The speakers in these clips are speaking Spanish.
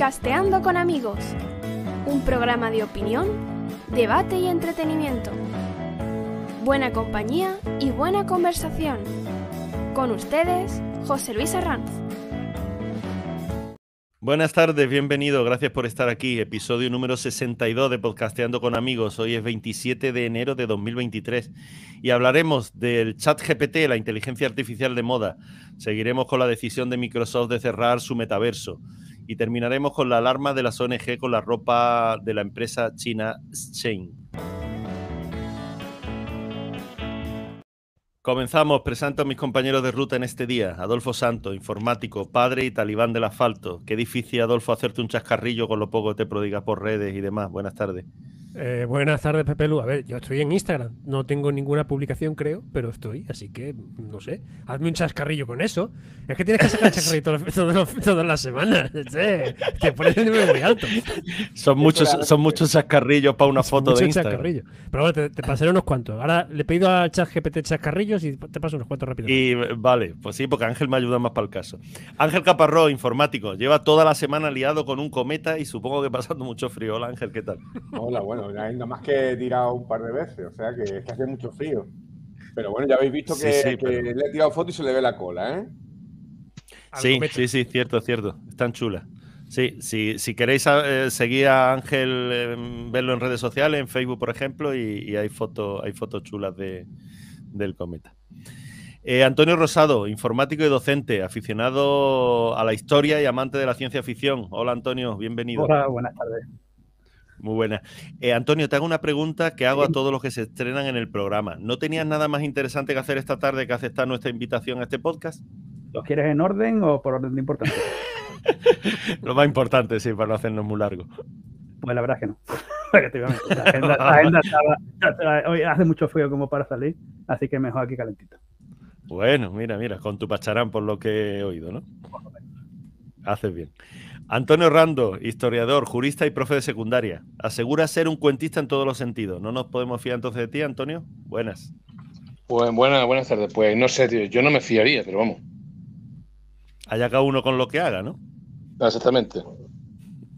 Podcasteando con amigos, un programa de opinión, debate y entretenimiento. Buena compañía y buena conversación. Con ustedes, José Luis Arranz. Buenas tardes, bienvenido, gracias por estar aquí. Episodio número 62 de Podcasteando con Amigos. Hoy es 27 de enero de 2023 y hablaremos del chat GPT, la inteligencia artificial de moda. Seguiremos con la decisión de Microsoft de cerrar su metaverso y terminaremos con la alarma de las ONG con la ropa de la empresa china Shein. Comenzamos, presento a mis compañeros de ruta en este día. Adolfo Santo, informático, padre y talibán del asfalto. Qué difícil, Adolfo, hacerte un chascarrillo con lo poco que te prodigas por redes y demás. Buenas tardes. Eh, buenas tardes, Pepe Lu. A ver, yo estoy en Instagram. No tengo ninguna publicación, creo, pero estoy. Así que, no sé. Hazme un chascarrillo con eso. Es que tienes que sacar chascarrillo todas, las semanas. te pones el nivel muy alto. Son muchos, son muchos chascarrillos para una foto de Instagram. Pero bueno, te, pasaré unos cuantos. Ahora le he pedido a ChatGPT chascarrillos y te paso unos cuantos rápido. Y vale, pues sí, porque Ángel me ayuda más para el caso. Ángel Caparró, informático, lleva toda la semana liado con un cometa y supongo que pasando mucho frío. Hola Ángel, ¿qué tal? Hola, bueno bueno, nada más que he tirado un par de veces, o sea que es que hace mucho frío. Pero bueno, ya habéis visto que, le he tirado foto y se le ve la cola, ¿eh? Sí, sí, sí, cierto, cierto. Están chulas. Sí, sí, si queréis eh, seguir a Ángel, verlo en redes sociales, en Facebook, por ejemplo, y, hay fotos hay fotos chulas de, del cometa. Eh, Antonio Rosado, informático y docente, aficionado a la historia y amante de la ciencia ficción. Hola Antonio, bienvenido. Hola, buenas tardes. Muy buena. Eh, Antonio, te hago una pregunta que hago a todos los que se estrenan en el programa. ¿No tenías nada más interesante que hacer esta tarde que aceptar nuestra invitación a este podcast? ¿Lo quieres en orden o por orden de importancia? Lo más importante, sí, para no hacernos muy largo. Pues la verdad es que no. la agenda, hoy hace mucho frío como para salir, así que mejor aquí calentito. Bueno, mira, mira, con tu pacharán por lo que he oído, ¿no? Haces bien. Antonio Rando, historiador, jurista y profe de secundaria. Asegura ser un cuentista en todos los sentidos. ¿No nos podemos fiar entonces de ti, Antonio? Buenas. Pues buenas, buenas tardes. Pues no sé, tío. Yo no me fiaría, pero vamos. Allá cada uno con lo que haga, ¿no? Exactamente.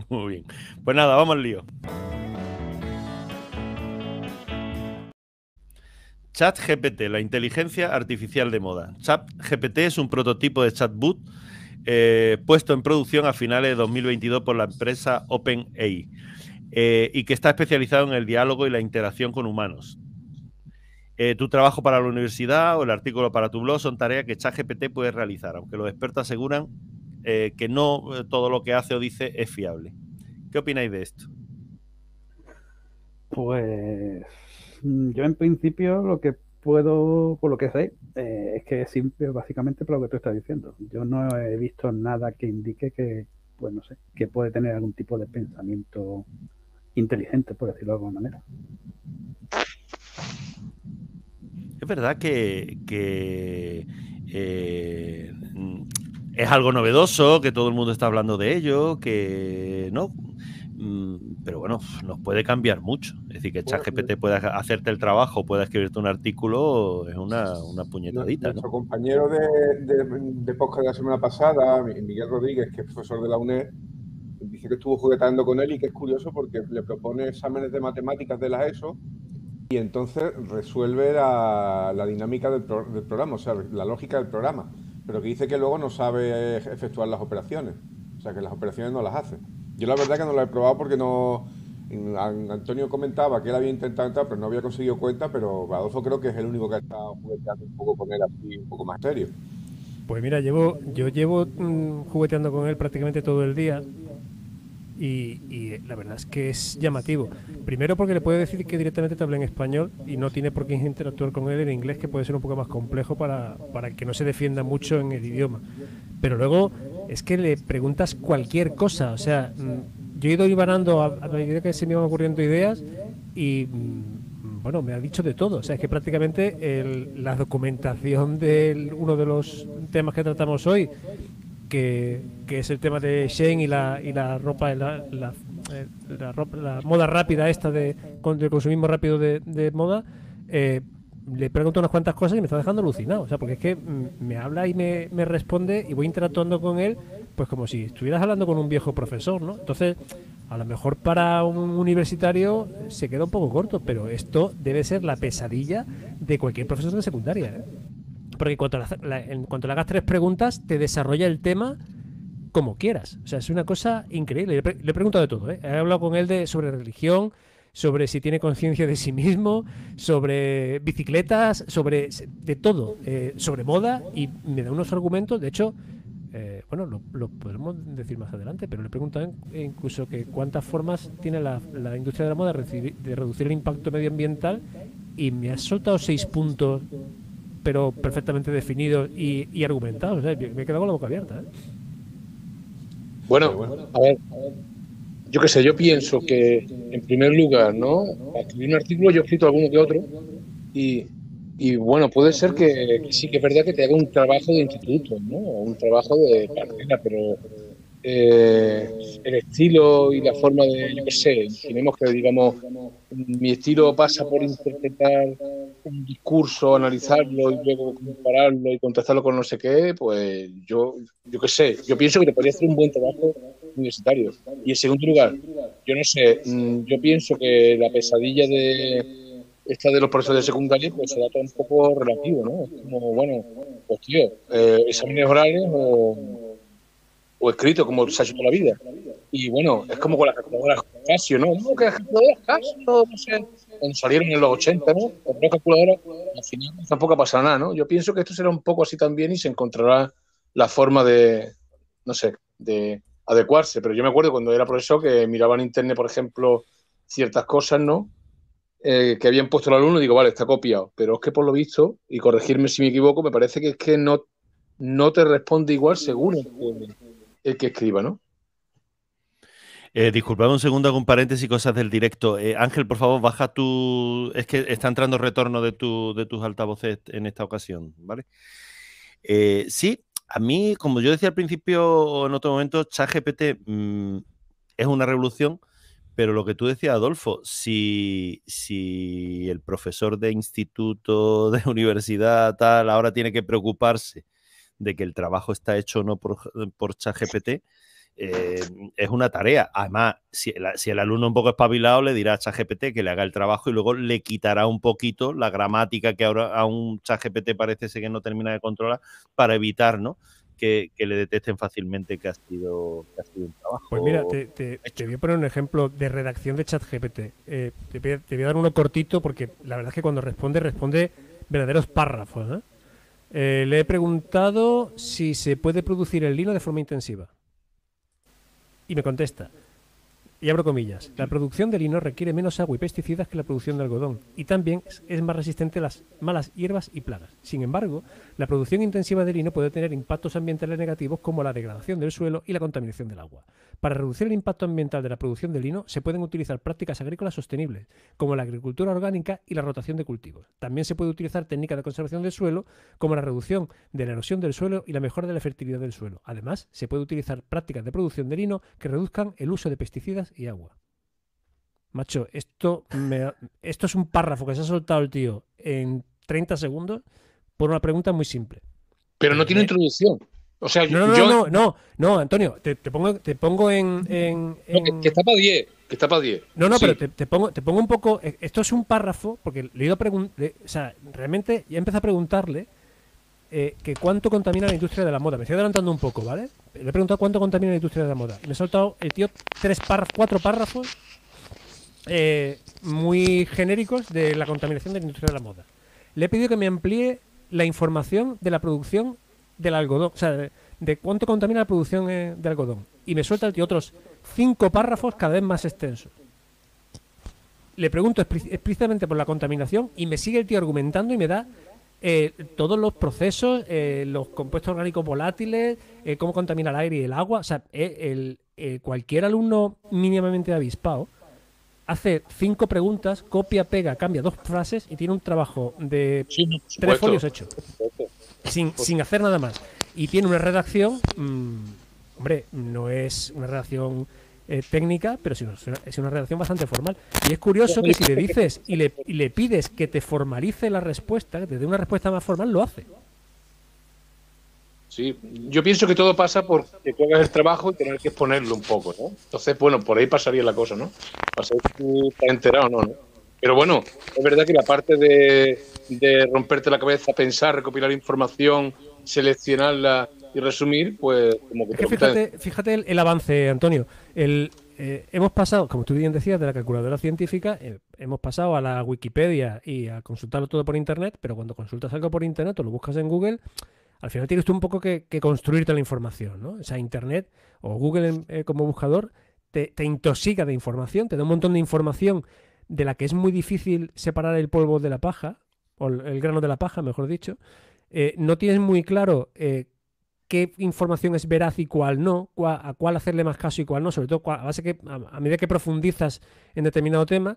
Muy bien. Pues nada, vamos al lío. ChatGPT, la inteligencia artificial de moda. ChatGPT es un prototipo de chatbot eh, puesto en producción a finales de 2022 por la empresa OpenAI eh, y que está especializado en el diálogo y la interacción con humanos. Eh, tu trabajo para la universidad o el artículo para tu blog son tareas que ChatGPT puede realizar, aunque los expertos aseguran que no todo lo que hace o dice es fiable. ¿Qué opináis de esto? Pues yo en principio lo que puedo, por lo que sé, eh, es que es simple, básicamente por lo que tú estás diciendo. Yo no he visto nada que indique que, pues no sé, que puede tener algún tipo de pensamiento inteligente, por decirlo de alguna manera. Es verdad que, eh, es algo novedoso, que todo el mundo está hablando de ello, que no, pero bueno, nos puede cambiar mucho. Es decir, que ChatGPT pueda hacerte el trabajo, pueda escribirte un artículo, es una, una puñetadita. Nuestro compañero de, de, podcast de la semana pasada, Miguel Rodríguez, que es profesor de la UNED, dice que estuvo juguetando con él y que es curioso porque le propone exámenes de matemáticas de la ESO y entonces resuelve la, dinámica del, del, programa, o sea, la lógica del programa, pero que dice que luego no sabe efectuar las operaciones, o sea, que las operaciones no las hace. Yo la verdad que no lo he probado porque no... Antonio comentaba que él había intentado entrar, pero no había conseguido cuenta, pero Adolfo creo que es el único que ha estado jugueteando un poco con él así, un poco más serio. Pues mira, llevo, yo llevo mm, jugueteando con él prácticamente todo el día y, la verdad es que es llamativo. Primero porque le puede decir que directamente te habla en español y no tiene por qué interactuar con él en inglés, que puede ser un poco más complejo para, para que no se defienda mucho en el idioma. Pero luego es que le preguntas cualquier cosa. O sea, mm, yo he ido ibanando a, medida que se me iban ocurriendo ideas y mm, bueno, me ha dicho de todo. O sea, es que prácticamente la documentación de uno de los temas que tratamos hoy, que, es el tema de Shane y la, y la ropa, la, eh, moda rápida esta de, de consumismo rápido de, moda, eh, le pregunto unas cuantas cosas y me está dejando alucinado. O sea, porque es que me habla y me, responde y voy interactuando con él pues como si estuvieras hablando con un viejo profesor, ¿no? Entonces, a lo mejor para un universitario se queda un poco corto, pero esto debe ser la pesadilla de cualquier profesor de secundaria. ¿eh? Porque cuando en cuanto le hagas tres preguntas, te desarrolla el tema como quieras. O sea, es una cosa increíble. Le, he preguntado de todo. ¿eh? He hablado con él de, sobre religión, sobre si tiene conciencia de sí mismo, sobre bicicletas, sobre de todo, eh, sobre moda y me da unos argumentos. De hecho, eh, bueno, lo, podemos decir más adelante, pero le he preguntado incluso que cuántas formas tiene la, industria de la moda de, reducir el impacto medioambiental y me ha soltado seis puntos, pero perfectamente definidos y, argumentados. me he quedado con la boca abierta. ¿eh? Bueno, a ver, yo qué sé, yo pienso que en primer lugar, ¿no? Para escribir un artículo yo he escrito alguno que otro y, y bueno, puede ser que, sí que es verdad que te haga un trabajo de instituto, ¿no? Un trabajo de carrera, pero eh, el estilo y la forma de, yo qué sé, tenemos que, digamos, mi estilo pasa por interpretar un discurso, analizarlo y luego compararlo y contrastarlo con no sé qué, pues yo, yo qué sé, yo pienso que te podría hacer un buen trabajo universitario. Y en segundo lugar, yo no sé, mm, yo pienso que la pesadilla de esta de los profesores de secundaria pues será todo un poco relativo, ¿no? Es como, bueno, pues tío, eh, exámenes orales o, o escrito como se ha hecho toda la vida. Y bueno, es como con las calculadoras Casio, ¿no? No, que las calculadoras Casio, salieron en los 80, ¿no? Con calculadoras, al final tampoco ha pasado nada, ¿no? Yo pienso que esto será un poco así también y se encontrará la forma de, no sé, de adecuarse. Pero yo me acuerdo cuando era profesor que miraba en internet, por ejemplo, ciertas cosas, ¿no? Eh, que habían puesto el alumno y digo, vale, está copiado. Pero es que por lo visto, y corregirme si me equivoco, me parece que es que no, no te responde igual según el que, escriba, ¿no? Eh, un segundo, un paréntesis, cosas del directo. Eh, Ángel, por favor, baja tu. Es que está entrando retorno de, tu, de tus altavoces en esta ocasión, ¿vale? Eh, sí, a mí, como yo decía al principio o en otro momento, ChatGPT mm, es una revolución, pero lo que tú decías, Adolfo, si, si el profesor de instituto, de universidad, tal, ahora tiene que preocuparse de que el trabajo está hecho o no por, por ChatGPT, eh, es una tarea. Además, si el, alumno un poco espabilado le dirá a ChatGPT que le haga el trabajo y luego le quitará un poquito la gramática que ahora a un ChatGPT parece ser que no termina de controlar para evitar, ¿no? Que, le detecten fácilmente que ha sido, que ha sido un trabajo. Pues mira, te, voy a poner un ejemplo de redacción de ChatGPT. Eh, te, voy a, dar uno cortito porque la verdad es que cuando responde, responde verdaderos párrafos. ¿eh? Eh, le he preguntado si se puede producir el lino de forma intensiva. Y me contesta, y abro comillas, la producción de lino requiere menos agua y pesticidas que la producción de algodón y también es más resistente a las malas hierbas y plagas. Sin embargo, la producción intensiva de lino puede tener impactos ambientales negativos como la degradación del suelo y la contaminación del agua. Para reducir el impacto ambiental de la producción de lino se pueden utilizar prácticas agrícolas sostenibles, como la agricultura orgánica y la rotación de cultivos. También se puede utilizar técnicas de conservación del suelo, como la reducción de la erosión del suelo y la mejora de la fertilidad del suelo. Además, se puede utilizar prácticas de producción de lino que reduzcan el uso de pesticidas y agua. Macho, esto, esto es un párrafo que se ha soltado el tío en 30 segundos por una pregunta muy simple. Pero no tiene introducción. O sea, no, no, no, no, no, Antonio, te, pongo, te pongo en. que, está para 10, que está para 10. No, no, pero te, pongo, te pongo un poco. Eh, esto es un párrafo, porque le he ido a preguntar. O sea, realmente ya empecé a preguntarle eh, que cuánto contamina la industria de la moda. Me estoy adelantando un poco, ¿vale? Le he preguntado cuánto contamina la industria de la moda. Me he soltado el tío tres párrafos, cuatro párrafos eh, muy genéricos de la contaminación de la industria de la moda. Le he pedido que me amplíe la información de la producción del algodón, o sea, de, cuánto contamina la producción eh, de algodón. Y me suelta el tío otros cinco párrafos cada vez más extensos. Le pregunto explícitamente por la contaminación y me sigue el tío argumentando y me da eh, todos los procesos, eh, los compuestos orgánicos volátiles, cómo contamina el aire y el agua. O sea, el, cualquier alumno mínimamente avispado hace cinco preguntas, copia, pega, cambia dos frases y tiene un trabajo de tres folios hecho sin, sin hacer nada más. Y tiene una redacción, mm, hombre, no es una redacción eh, técnica, pero sí, es una redacción bastante formal. Y es curioso que si le dices y le, y le pides que te formalice la respuesta, que te dé una respuesta más formal, lo hace. Sí, yo pienso que todo pasa por que tú hagas el trabajo y tener que exponerlo un poco, ¿no? Entonces, bueno, por ahí pasaría la cosa, ¿no? Para saber si tú estás enterado o no, ¿no? Pero bueno, es verdad que la parte de, de romperte la cabeza, pensar, recopilar información, seleccionarla y resumir, pues como que... Es que fíjate, fíjate el, el avance, Antonio. El, eh, hemos pasado, como tú bien decías, de la calculadora científica, eh, hemos pasado a la Wikipedia y a consultarlo todo por Internet, pero cuando consultas algo por Internet o lo buscas en Google, al final tienes tú un poco que, construirte la información, ¿no? O sea, Internet o Google eh, como buscador te, intoxica de información, te da un montón de información de la que es muy difícil separar el polvo de la paja, o el grano de la paja, mejor dicho. Eh, no tienes muy claro eh, qué información es veraz y cuál no, a cuál hacerle más caso y cuál no, sobre todo a, base que, a, medida que profundizas en determinado tema.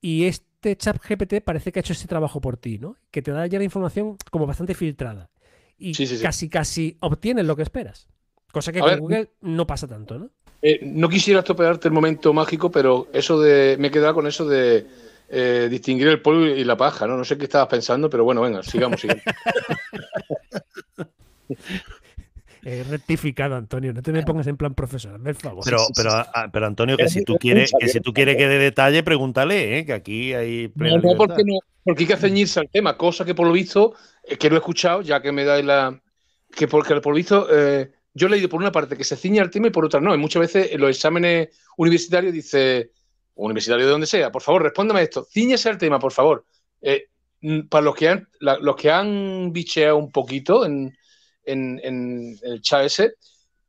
Y este chat GPT parece que ha hecho ese trabajo por ti, ¿no? Que te da ya la información como bastante filtrada y casi casi obtienes lo que esperas. Cosa que con Google no pasa tanto, ¿no? Eh, no quisiera estropearte el momento mágico, pero eso de. Me he quedado con eso de eh, distinguir el polvo y la paja, ¿no? No sé qué estabas pensando, pero bueno, venga, sigamos, sigamos. He rectificado, Antonio. No te me pongas en plan profesor, por favor. Pero, pero, ah, pero Antonio, que si tú quieres, que si tú quieres que dé detalle, pregúntale, ¿eh? que aquí hay. No, no, porque no, porque hay que ceñirse al tema, cosa que por lo visto que lo he escuchado, ya que me da la. que porque por lo visto. Eh, yo he leído por una parte que se ciña al tema y por otra no. Y muchas veces en los exámenes universitarios dice, universitario de donde sea, por favor, respóndame esto. Ciñese al tema, por favor. Eh, para los que han, los que han bicheado un poquito en, el chat ese,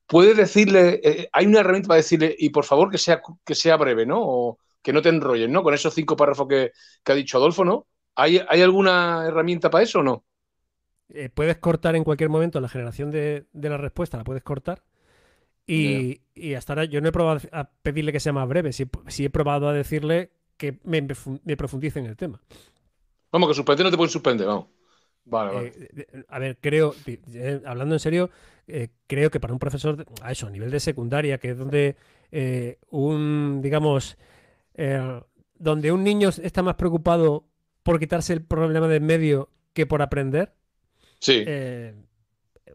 puedes decirle, eh, hay una herramienta para decirle, y por favor que sea, que sea breve, ¿no? O que no te enrolles, ¿no? Con esos cinco párrafos que, que ha dicho Adolfo, ¿no? ¿Hay, ¿Hay alguna herramienta para eso o no? Eh, puedes cortar en cualquier momento la generación de, la respuesta, la puedes cortar. Y, hasta ahora yo no he probado a pedirle que sea más breve, sí, he probado a decirle que me, profundice en el tema. Vamos, que suspender no te pueden suspender, vamos. Vale, vale. Eh, a ver, creo, eh, hablando en serio, creo que para un profesor, a eso, a nivel de secundaria, que es donde un, digamos, donde un niño está más preocupado por quitarse el problema de en medio que por aprender, Sí. Eh,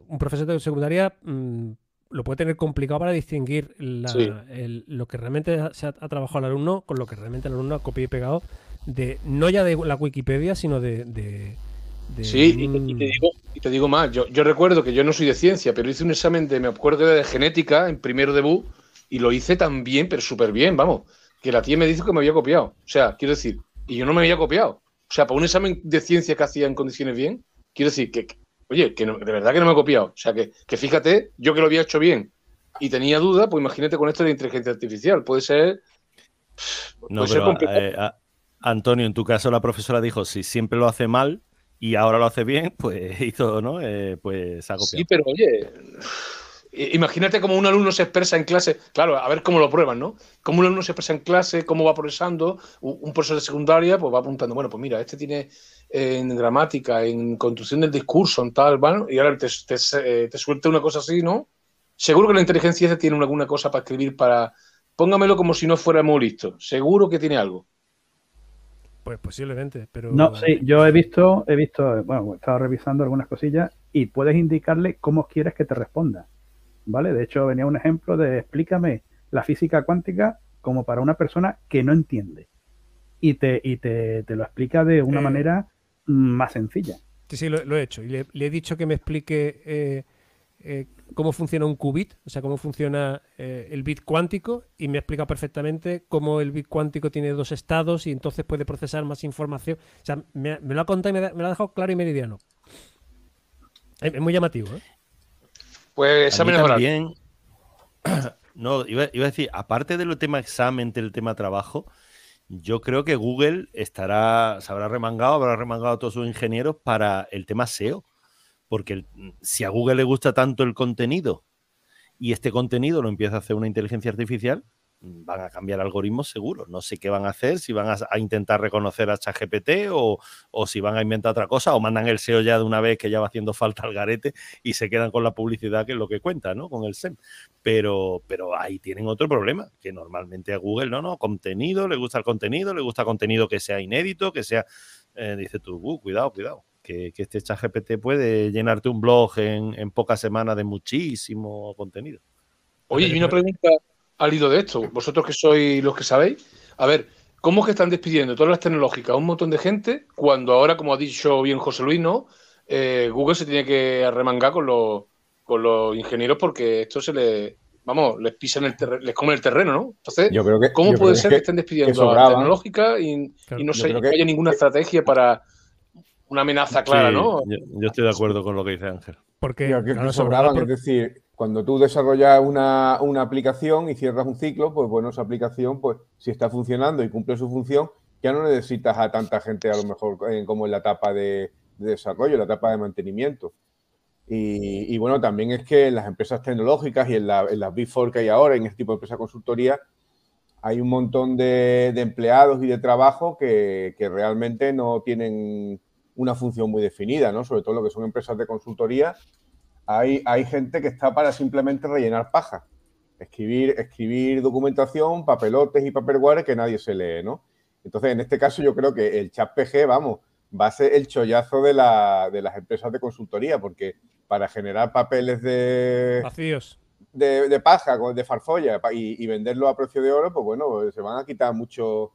un profesor de secundaria mm, lo puede tener complicado para distinguir lo que realmente se ha, trabajado el alumno con lo que realmente el alumno ha copiado y pegado de no ya de la Wikipedia, sino de... sí, y, te digo, más, yo, recuerdo que yo no soy de ciencia, pero hice un examen de, me acuerdo de genética en primero debut y lo hice tan bien, pero súper bien, vamos, que la tía me dijo que me había copiado. O sea, quiero decir, y yo no me había copiado. O sea, para un examen de ciencia que hacía en condiciones bien, Quiero decir que, oye, que de verdad que no me he copiado. O sea, que, fíjate, yo que lo había hecho bien y tenía duda, pues imagínate con esto de inteligencia artificial. Puede ser. no, pero, eh, Antonio, en tu caso la profesora dijo, si siempre lo hace mal y ahora lo hace bien, pues hizo, ¿no? Eh, pues ha copiado. Sí, pero oye, Imagínate cómo un alumno se expresa en clase, claro, a ver cómo lo prueban, ¿no? Cómo un alumno se expresa en clase, cómo va progresando, un profesor de secundaria, pues va apuntando, bueno, pues mira, este tiene en gramática, en construcción del discurso, en tal, bueno, y ahora te, te, eh, te suelta una cosa así, ¿no? Seguro que la inteligencia tiene alguna cosa para escribir para. Póngamelo como si no fuéramos listos. Seguro que tiene algo. Pues posiblemente, pero. No, sí, yo he visto, he visto, bueno, he estado revisando algunas cosillas y puedes indicarle cómo quieres que te responda. ¿vale? De hecho, venía un ejemplo de explícame la física cuántica como para una persona que no entiende. Y te, y te, lo explica de una eh, manera más sencilla. Sí, sí, lo, he hecho. Y le, he dicho que me explique eh, eh, cómo funciona un qubit, o sea, cómo funciona el bit cuántico, y me ha explicado perfectamente cómo el bit cuántico tiene dos estados y entonces puede procesar más información. O sea, me, lo ha contado y me, me, lo ha dejado claro y meridiano. Es, es muy llamativo, ¿eh? Pues examen también. No, iba, a decir, aparte del tema examen, del tema trabajo, yo creo que Google estará, se habrá remangado, habrá remangado a todos sus ingenieros para el tema SEO. Porque si a Google le gusta tanto el contenido y este contenido lo empieza a hacer una inteligencia artificial, van a cambiar algoritmos seguro. No sé qué van a hacer, si van a, intentar reconocer a ChatGPT o, o, si van a inventar otra cosa o mandan el SEO ya de una vez que ya va haciendo falta al garete y se quedan con la publicidad que es lo que cuenta, ¿no? Con el SEM. Pero, pero ahí tienen otro problema, que normalmente a Google, no, no, contenido, le gusta el contenido, le gusta contenido que sea inédito, que sea, eh, dice tú, uh, cuidado, cuidado. Que, este chat GPT puede llenarte un blog en, pocas semanas de muchísimo contenido. Oye, y una pregunta al hilo de esto. Vosotros que sois los que sabéis, a ver, ¿cómo es que están despidiendo todas las tecnológicas a un montón de gente cuando ahora, como ha dicho bien José Luis, ¿no? Eh, Google se tiene que arremangar con los, con los ingenieros porque esto se le, vamos, les pisan el terreno, les comen el terreno, ¿no? Entonces, ¿cómo puede ser que, estén despidiendo a la tecnológica y, no, sé, que, haya ninguna estrategia para una amenaza clara, ¿no? Yo, estoy de acuerdo con lo que dice Ángel. Porque no sobraban, es decir, cuando tú desarrollas una, aplicación y cierras un ciclo, pues bueno, esa aplicación, pues si está funcionando y cumple su función, ya no necesitas a tanta gente a lo mejor como en la etapa de, de desarrollo, la etapa de mantenimiento. Y, bueno, también es que en las empresas tecnológicas y en, las Big Four que hay ahora, en este tipo de empresas consultoría, hay un montón de, empleados y de trabajo que, realmente no tienen una función muy definida, ¿no? Sobre todo lo que son empresas de consultoría, hay, hay gente que está para simplemente rellenar paja, escribir, escribir documentación, papelotes y paperware que nadie se lee, ¿no? Entonces, en este caso, yo creo que el chat PG, vamos, va a ser el chollazo de, de las empresas de consultoría, porque para generar papeles de. Vacíos. De, paja, de farfolla y, venderlo a precio de oro, pues bueno, se van a quitar mucho,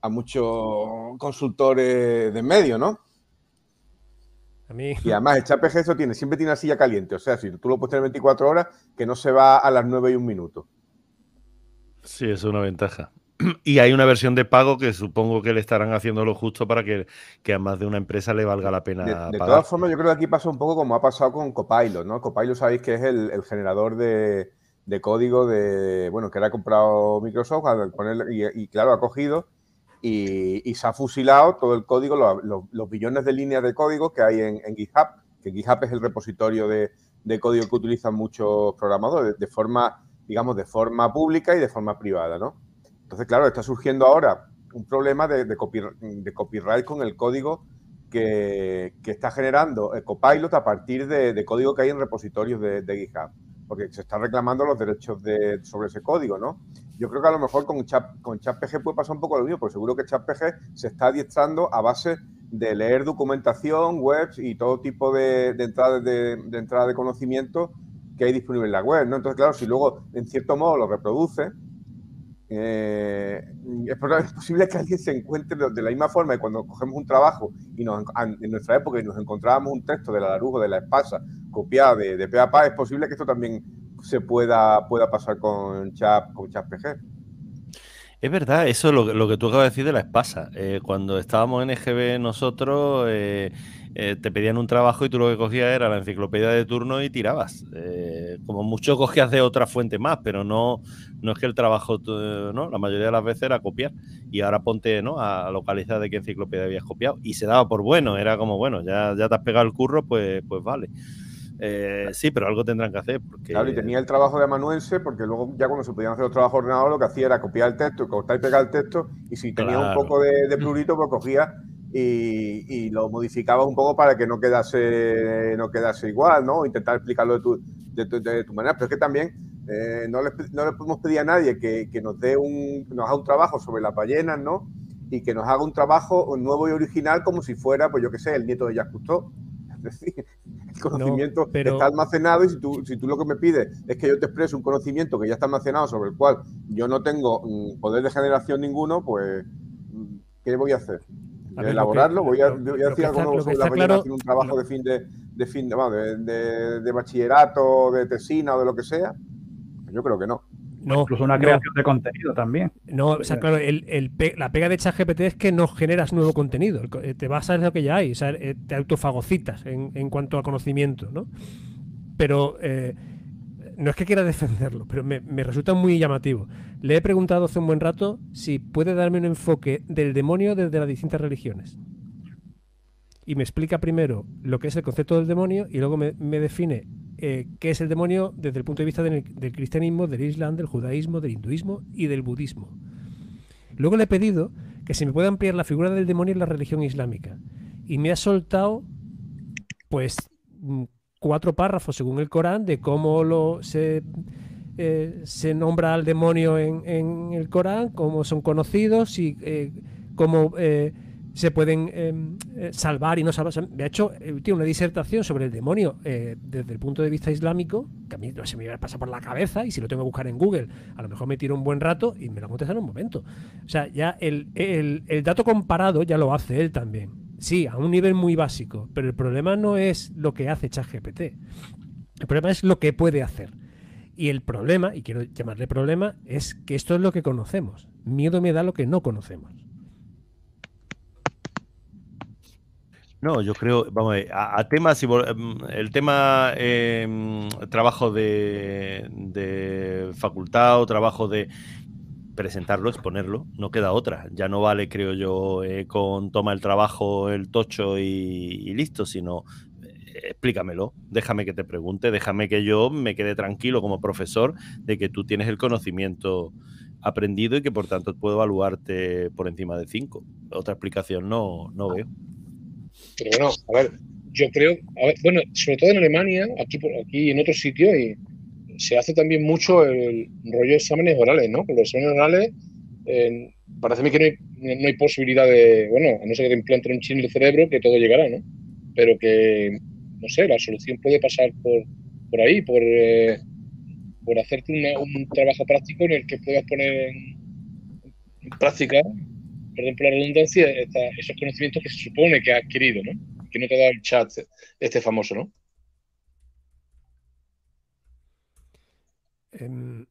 a muchos consultores de medio, ¿no? A mí... Y además el ChatPG eso tiene, siempre tiene una silla caliente. O sea, si tú lo puedes tener 24 horas, que no se va a las 9 y un minuto. Sí, es una ventaja. Y hay una versión de pago que supongo que le estarán haciendo lo justo para que, a más de una empresa le valga la pena. De, todas formas, yo creo que aquí pasa un poco como ha pasado con Copilot, ¿no? Copilot sabéis que es el, generador de, código de, bueno, que era comprado Microsoft y, claro, ha cogido y, se ha fusilado todo el código, los, billones de líneas de código que hay en, GitHub, que GitHub es el repositorio de, código que utilizan muchos programadores de forma, digamos, de forma pública y de forma privada, ¿no? Entonces, claro, está surgiendo ahora un problema de, copyright con el código que, está generando el Copilot a partir de, código que hay en repositorios de, GitHub, porque se están reclamando los derechos sobre ese código, ¿no? Yo creo que a lo mejor con, Chat, con ChatPG puede pasar un poco lo mismo, porque seguro que ChatPG se está adiestrando a base de leer documentación, webs y todo tipo de, entradas de, entrada de conocimiento que hay disponible en la web, ¿no? Entonces, claro, si luego en cierto modo lo reproduce, eh, es posible que alguien se encuentre de la misma forma que cuando cogemos un trabajo y nos, en nuestra época y nos encontrábamos un texto de la Larujo, de la Espasa, copiado de, de PAPA, es posible que esto también se pueda, pueda pasar con Chat, con Chat PG. Es verdad, eso es lo, que tú acabas de decir de la Espasa. Eh, cuando estábamos en EGB nosotros, eh, eh, te pedían un trabajo y tú lo que cogías era la enciclopedia de turno y tirabas. Eh, como mucho cogías de otra fuente más, pero no, no es que el trabajo, ¿no? La mayoría de las veces era copiar. Y ahora ponte, ¿no? A localizar de qué enciclopedia habías copiado. Y se daba por bueno, era como, bueno, ya, ya te has pegado el curro, pues, pues vale. Eh, sí, pero algo tendrán que hacer. Porque... Claro, y tenía el trabajo de amanuense, porque luego ya cuando se podían hacer los trabajos ordenados, lo que hacía era copiar el texto, cortar y pegar el texto, y si tenía un poco de, de plurito, pues cogía y, lo modificabas un poco para que no quedase, no quedase igual, ¿no? Intentar explicarlo de tu, de tu, manera, pero es que también eh, no, le, no, le, podemos pedir a nadie que, que, nos dé un, nos haga un trabajo sobre las ballenas, ¿no? Y que nos haga un trabajo nuevo y original como si fuera, pues yo qué sé, el nieto de Jacques Cousteau. Es decir, conocimiento está almacenado y si tú, si tú lo que me pides es que yo te exprese un conocimiento que ya está almacenado sobre el cual yo no tengo mm, poder de generación ninguno, pues mm, ¿qué voy a hacer? elaborarlo. voy, a, decir algo sobre la claro, un trabajo de fin de, de fin de, de, bachillerato, de tesina o de lo que sea. Yo creo que no. No, Incluso una creación de contenido también. No, o sea, claro, el, el, la pega de ChatGPT es que no generas nuevo contenido. Eh, te vas a lo que ya hay, o sea, eh, te autofagocitas en, en cuanto a conocimiento, ¿no? Pero eh, no es que quiera defenderlo, pero me, resulta muy llamativo. Le he preguntado hace un buen rato si puede darme un enfoque del demonio desde las distintas religiones. Y me explica primero lo que es el concepto del demonio y luego me, define eh, qué es el demonio desde el punto de vista del, cristianismo, del islam, del judaísmo, del hinduismo y del budismo. Luego le he pedido que se me pueda ampliar la figura del demonio en la religión islámica. Y me ha soltado, pues, mm, cuatro párrafos según el Corán de cómo lo se, eh, se nombra al demonio en, el Corán, cómo son conocidos y eh, cómo se pueden em, eh, salvar y no salvar. De hecho, eh, tiene una disertación sobre el demonio eh, desde el punto de vista islámico, que a mí no se me pasa por la cabeza, y si lo tengo que buscar en Google, a lo mejor me tiro un buen rato y me lo contestan en un momento. O sea, ya el, el dato comparado ya lo hace él también. Sí, a un nivel muy básico, pero el problema no es lo que hace ChatGPT. El problema es lo que puede hacer. Y el problema, y quiero llamarle problema, es que esto es lo que conocemos. Miedo me da lo que no conocemos. No, yo creo, vamos a, a temas, em, el tema em, trabajo de, facultad o trabajo de presentarlo, exponerlo, no queda otra. Ya no vale, creo yo, eh, con toma el trabajo, el tocho y, listo, sino eh, explícamelo, déjame que te pregunte, déjame que yo me quede tranquilo como profesor de que tú tienes el conocimiento aprendido y que por tanto puedo evaluarte por encima de cinco. Otra explicación no, no veo. Pero bueno, a ver, yo creo, bueno, sobre todo en Alemania, aquí, aquí en otros sitios, y se hace también mucho el rollo de exámenes orales, ¿no? Los exámenes orales, parece que no hay, no hay, posibilidad de, bueno, a no ser que te implanten un chip en el cerebro, que todo llegará, ¿no? Pero que, no sé, la solución puede pasar por, por ahí, por, eh, por hacerte un trabajo práctico en el que puedas poner en práctica perdón por la redundancia, esos conocimientos que se supone que ha adquirido, ¿no? Que no te da el chat este famoso, ¿no? Em,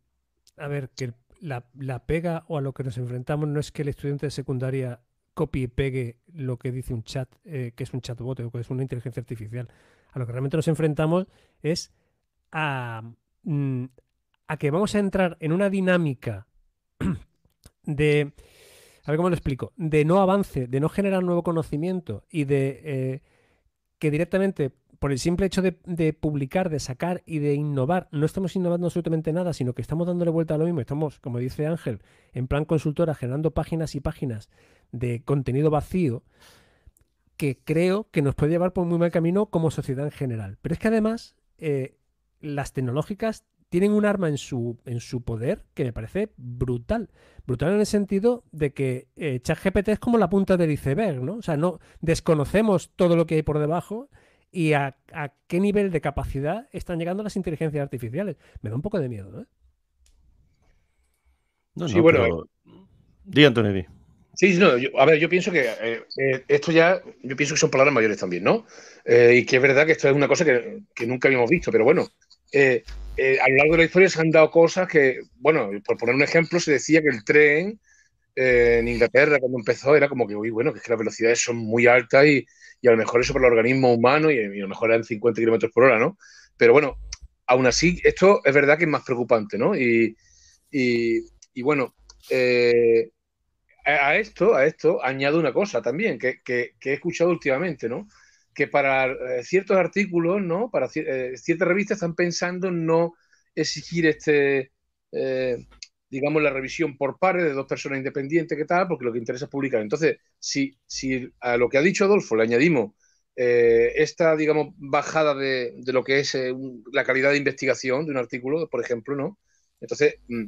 a ver, que la, pega o a lo que nos enfrentamos no es que el estudiante de secundaria copie y pegue lo que dice un chat, eh, que es un chatbot o que es una inteligencia artificial. A lo que realmente nos enfrentamos es a, mm, a que vamos a entrar en una dinámica de a ver cómo lo explico, de no avance, de no generar nuevo conocimiento y de eh, que directamente por el simple hecho de, publicar, de sacar y de innovar, no estamos innovando absolutamente nada, sino que estamos dándole vuelta a lo mismo. Estamos, como dice Ángel, en plan consultora, generando páginas y páginas de contenido vacío que creo que nos puede llevar por muy mal camino como sociedad en general. Pero es que además eh, las tecnológicas tienen un arma en su, en su poder que me parece brutal. Brutal en el sentido de que eh, ChatGPT es como la punta del iceberg, ¿no? O sea, no desconocemos todo lo que hay por debajo y a, qué nivel de capacidad están llegando las inteligencias artificiales. Me da un poco de miedo, ¿no? no sí, bueno. Di, Antonio, Sí, no, a ver, yo pienso que eh, eh, esto ya, yo pienso que son palabras mayores también, ¿no? y que es verdad que esto es una cosa que, que nunca habíamos visto, pero bueno, eh, a lo largo de la historia se han dado cosas que, bueno, por poner un ejemplo, se decía que el tren eh, en Inglaterra cuando empezó era como que, uy, bueno, que es que las velocidades son muy altas y, a lo mejor eso para el organismo humano y, a lo mejor eran 50 kilómetros por hora, ¿no? Pero bueno, aún así, esto es verdad que es más preocupante, ¿no? Y, bueno, eh, a esto, a esto añado una cosa también que, que, he escuchado últimamente, ¿no? Que para eh, ciertos artículos, ¿no? Para eh, ciertas revistas están pensando en no exigir este, eh, digamos, la revisión por pares de dos personas independientes, ¿qué tal? Porque lo que interesa es publicar. Entonces, si, si a lo que ha dicho Adolfo le añadimos esta, digamos, bajada de, de lo que es la calidad de investigación de un artículo, por ejemplo, ¿no? Entonces, mm,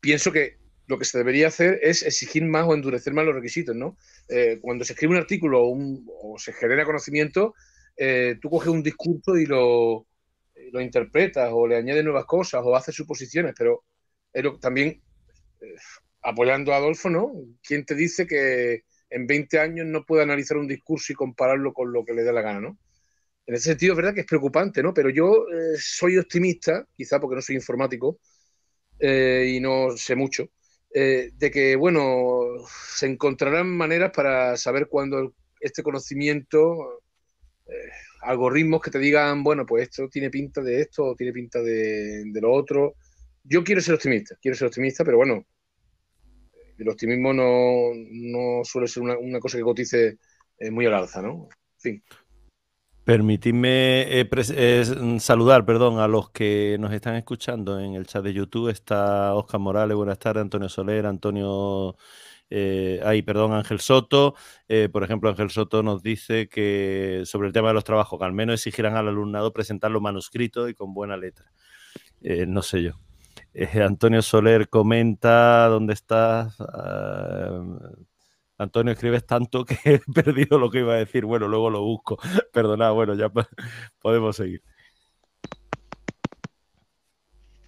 pienso que lo que se debería hacer es exigir más o endurecer más los requisitos, ¿no? Eh, cuando se escribe un artículo o, se genera conocimiento, eh, tú coges un discurso y lo, lo, interpretas o le añades nuevas cosas o haces suposiciones, pero también eh, apoyando a Adolfo, ¿no? ¿Quién te dice que en 20 años no puede analizar un discurso y compararlo con lo que le dé la gana, ¿no? En ese sentido es verdad que es preocupante, ¿no? Pero yo soy optimista, quizá porque no soy informático y no sé mucho, eh, de que, bueno, se encontrarán maneras para saber cuándo este conocimiento, eh, algoritmos que te digan, bueno, pues esto tiene pinta de esto o tiene pinta de, lo otro. Yo quiero ser optimista, quiero ser optimista, pero bueno, el optimismo no, suele ser una, cosa que cotice eh, muy al alza, ¿no? En fin. Permitidme eh, eh, saludar, perdón, a los que nos están escuchando en el chat de YouTube. Está Oscar Morales, buenas tardes, Antonio Soler, Antonio, eh, ay, perdón, Ángel Soto. por ejemplo, Ángel Soto nos dice que sobre el tema de los trabajos, que al menos exigirán al alumnado presentarlo manuscrito y con buena letra. no sé yo. Antonio Soler comenta, ¿dónde estás? Ah, Antonio, escribes tanto que he perdido lo que iba a decir. Bueno, luego lo busco. Perdonad, bueno, ya podemos seguir.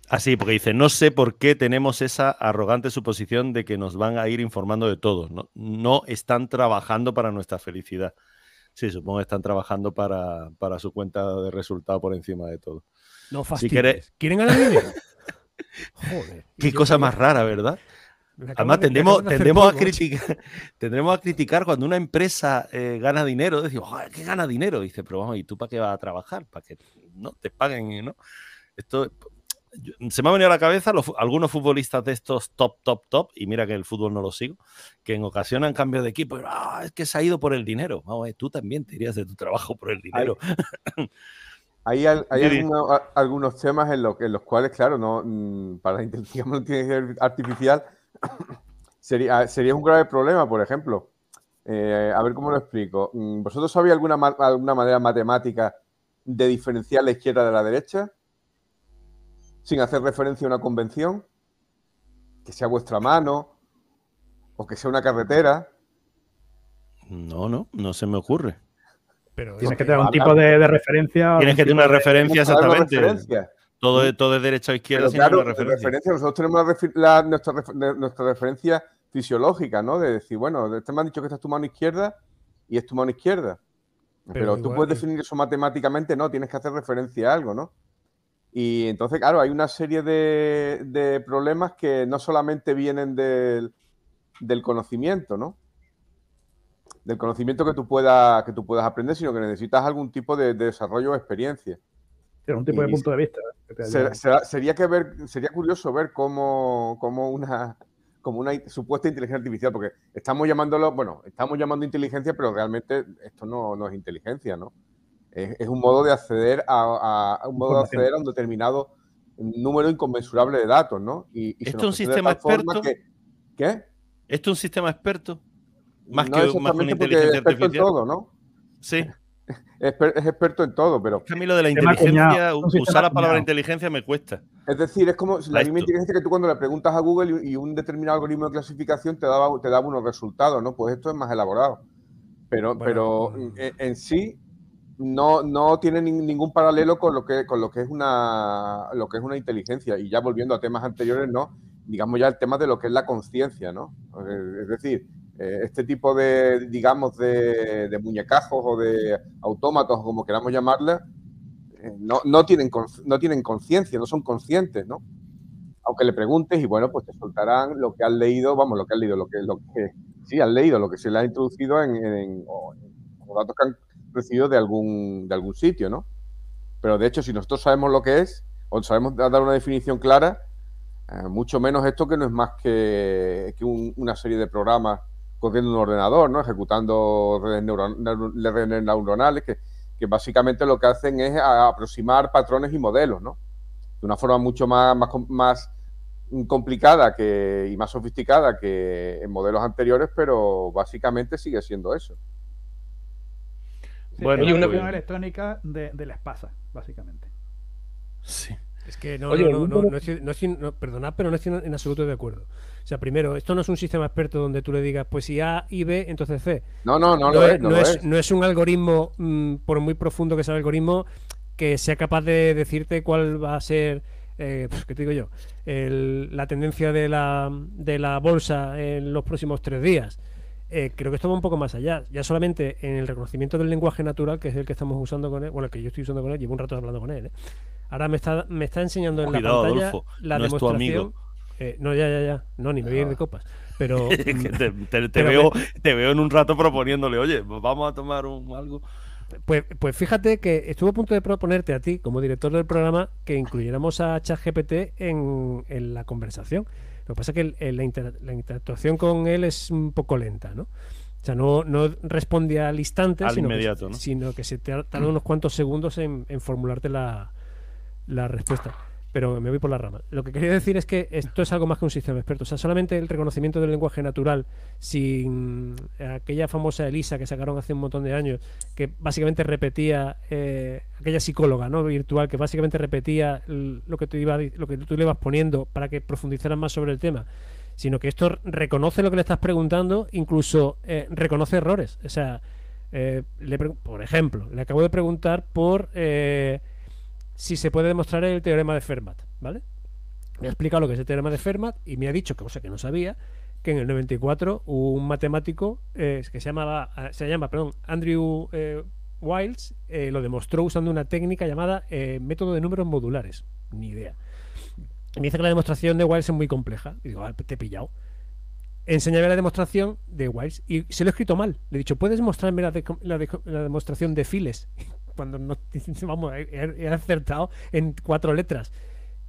Así, porque dice, no sé por qué tenemos esa arrogante suposición de que nos van a ir informando de todo. No, no están trabajando para nuestra felicidad. Sí, supongo que están trabajando para, su cuenta de resultado por encima de todo. No fastidies. ¿Quieren ganar dinero? Joder. Qué cosa más rara, ¿verdad? Además, tendremos, tendremos, a criticar, tendremos a criticar cuando una empresa eh, gana dinero. Decimos, Joder, ¿qué gana dinero? Dice, pero vamos, ¿y tú para qué vas a trabajar? Para que no te paguen, ¿no? Esto se me ha venido a la cabeza algunos futbolistas de estos top, top, top, y mira que el fútbol no lo sigo, que en ocasiones han cambiado de equipo. Ah, es que se ha ido por el dinero. Vamos, tú también te irías de tu trabajo por el dinero. Hay, algunos, temas en, en, los cuales, claro, no mm, para la inteligencia artificial sería, sería un grave problema, por ejemplo. Eh, a ver cómo lo explico. Mm, ¿Vosotros sabéis alguna, alguna manera matemática de diferenciar la izquierda de la derecha? sin hacer referencia a una convención, que sea vuestra mano o que sea una carretera. No, no, no se me ocurre. Pero Tienes que tener un tipo de, referencia. Tienes que tener una referencia, exactamente. Todo, es, todo es derecha o izquierda sin claro, referencia. Nosotros tenemos nuestra, referencia fisiológica, ¿no? De decir, bueno, este me han dicho que esta es tu mano izquierda y es tu mano izquierda. Pero, tú puedes definir eso matemáticamente, no, tienes que hacer referencia a algo, ¿no? Y entonces, claro, hay una serie de, problemas que no solamente vienen del, conocimiento, ¿no? Del conocimiento que tú, puedas, que tú puedas aprender, sino que necesitas algún tipo de, desarrollo o experiencia. Un tipo de punto de vista. sería, que ver, sería curioso ver cómo, una, como una supuesta inteligencia artificial, porque estamos llamándolo, bueno, estamos llamando inteligencia, pero realmente esto no, no es inteligencia, ¿no? Es, un modo de acceder a, un modo de acceder a un determinado número inconmensurable de datos, ¿no? Y, ¿Esto es un sistema experto? ¿Qué? ¿Esto es un sistema experto? Más que, más que una inteligencia en todo, ¿no? Sí. Es, experto en todo, pero. Es a mí lo de la inteligencia, usar la palabra inteligencia me cuesta. Es decir, es como la misma inteligencia que tú cuando le preguntas a Google y, un determinado algoritmo de clasificación te daba, te daba unos resultados, ¿no? Pues esto es más elaborado. Pero, pero en sí, no, no tiene ningún paralelo con lo que con lo que es una lo que es una inteligencia y ya volviendo a temas anteriores no digamos ya el tema de lo que es la conciencia no es decir eh, este tipo de digamos de, muñecajos o de autómatos como queramos llamarla eh, no, no, tienen conciencia no son conscientes no aunque le preguntes y bueno pues te soltarán lo que han leído vamos lo que han leído lo que lo que sí han leído lo que se le ha introducido en, en, datos que han recibido de algún, de algún sitio, ¿no? Pero de hecho, si nosotros sabemos lo que es, o sabemos dar una definición clara, eh, mucho menos esto que no es más que, una serie de programas corriendo un ordenador, ¿no? Ejecutando redes, neuronales, que, que, básicamente lo que hacen es aproximar patrones y modelos, ¿no? De una forma mucho más, más, más complicada que, y más sofisticada que en modelos anteriores, pero básicamente sigue siendo eso bueno, y una pues, electrónica de, de, la espasa, básicamente. Sí. Es que no, no, no, no, perdonad, pero no estoy en absoluto de acuerdo. O sea, primero, esto no es un sistema experto donde tú le digas, pues si A y B, entonces C. No, no, no, no, es, no, es, no es un algoritmo, mm, por muy profundo que sea el algoritmo, que sea capaz de decirte cuál va a ser, eh, pues, ¿qué te digo yo? la tendencia de la, de la bolsa en los próximos tres días. Eh, creo que esto va un poco más allá. Ya solamente en el reconocimiento del lenguaje natural, que es el que estamos usando con él, bueno, el que yo estoy usando con él, llevo un rato hablando con él. ¿eh? Ahora me está, me está enseñando en la pantalla la no demostración. Eh, no, ya, ya, ya. No, ni me voy a ir de ah. copas. Pero. te, veo, te veo en un rato proponiéndole, oye, vamos a tomar un, algo. Pues, pues fíjate que estuve a punto de proponerte a ti, como director del programa, que incluyéramos a ChatGPT en, en la conversación. Lo que pasa es que la, interactuación con él es un poco lenta, ¿no? O sea, no, no responde al instante, sino, que, sino, que, se tarda unos cuantos segundos en, formularte la, la respuesta pero me voy por la rama. Lo que quería decir es que esto es algo más que un sistema experto. O sea, solamente el reconocimiento del lenguaje natural, sin aquella famosa Elisa que sacaron hace un montón de años, que básicamente repetía, eh, aquella psicóloga ¿no? virtual, que básicamente repetía lo que, tú iba, lo que tú le ibas poniendo para que profundizaran más sobre el tema. sino que esto reconoce lo que le estás preguntando, incluso eh, reconoce errores. O sea, eh, por ejemplo, le acabo de preguntar por si se puede demostrar el teorema de Fermat, ¿vale? Me ha explicado lo que es el teorema de Fermat y me ha dicho, cosa que no sabía, que en el 94 un matemático que se llamaba, se llama, perdón, Andrew Wiles lo demostró usando una técnica llamada método de números modulares. Ni idea. Me dice que la demostración de Wiles es muy compleja. Y digo, te he pillado. Enseñame la demostración de Wiles y se lo he escrito mal. Le he dicho, ¿puedes mostrarme la, demostración de files? Cuando no, vamos, he, acertado en cuatro letras.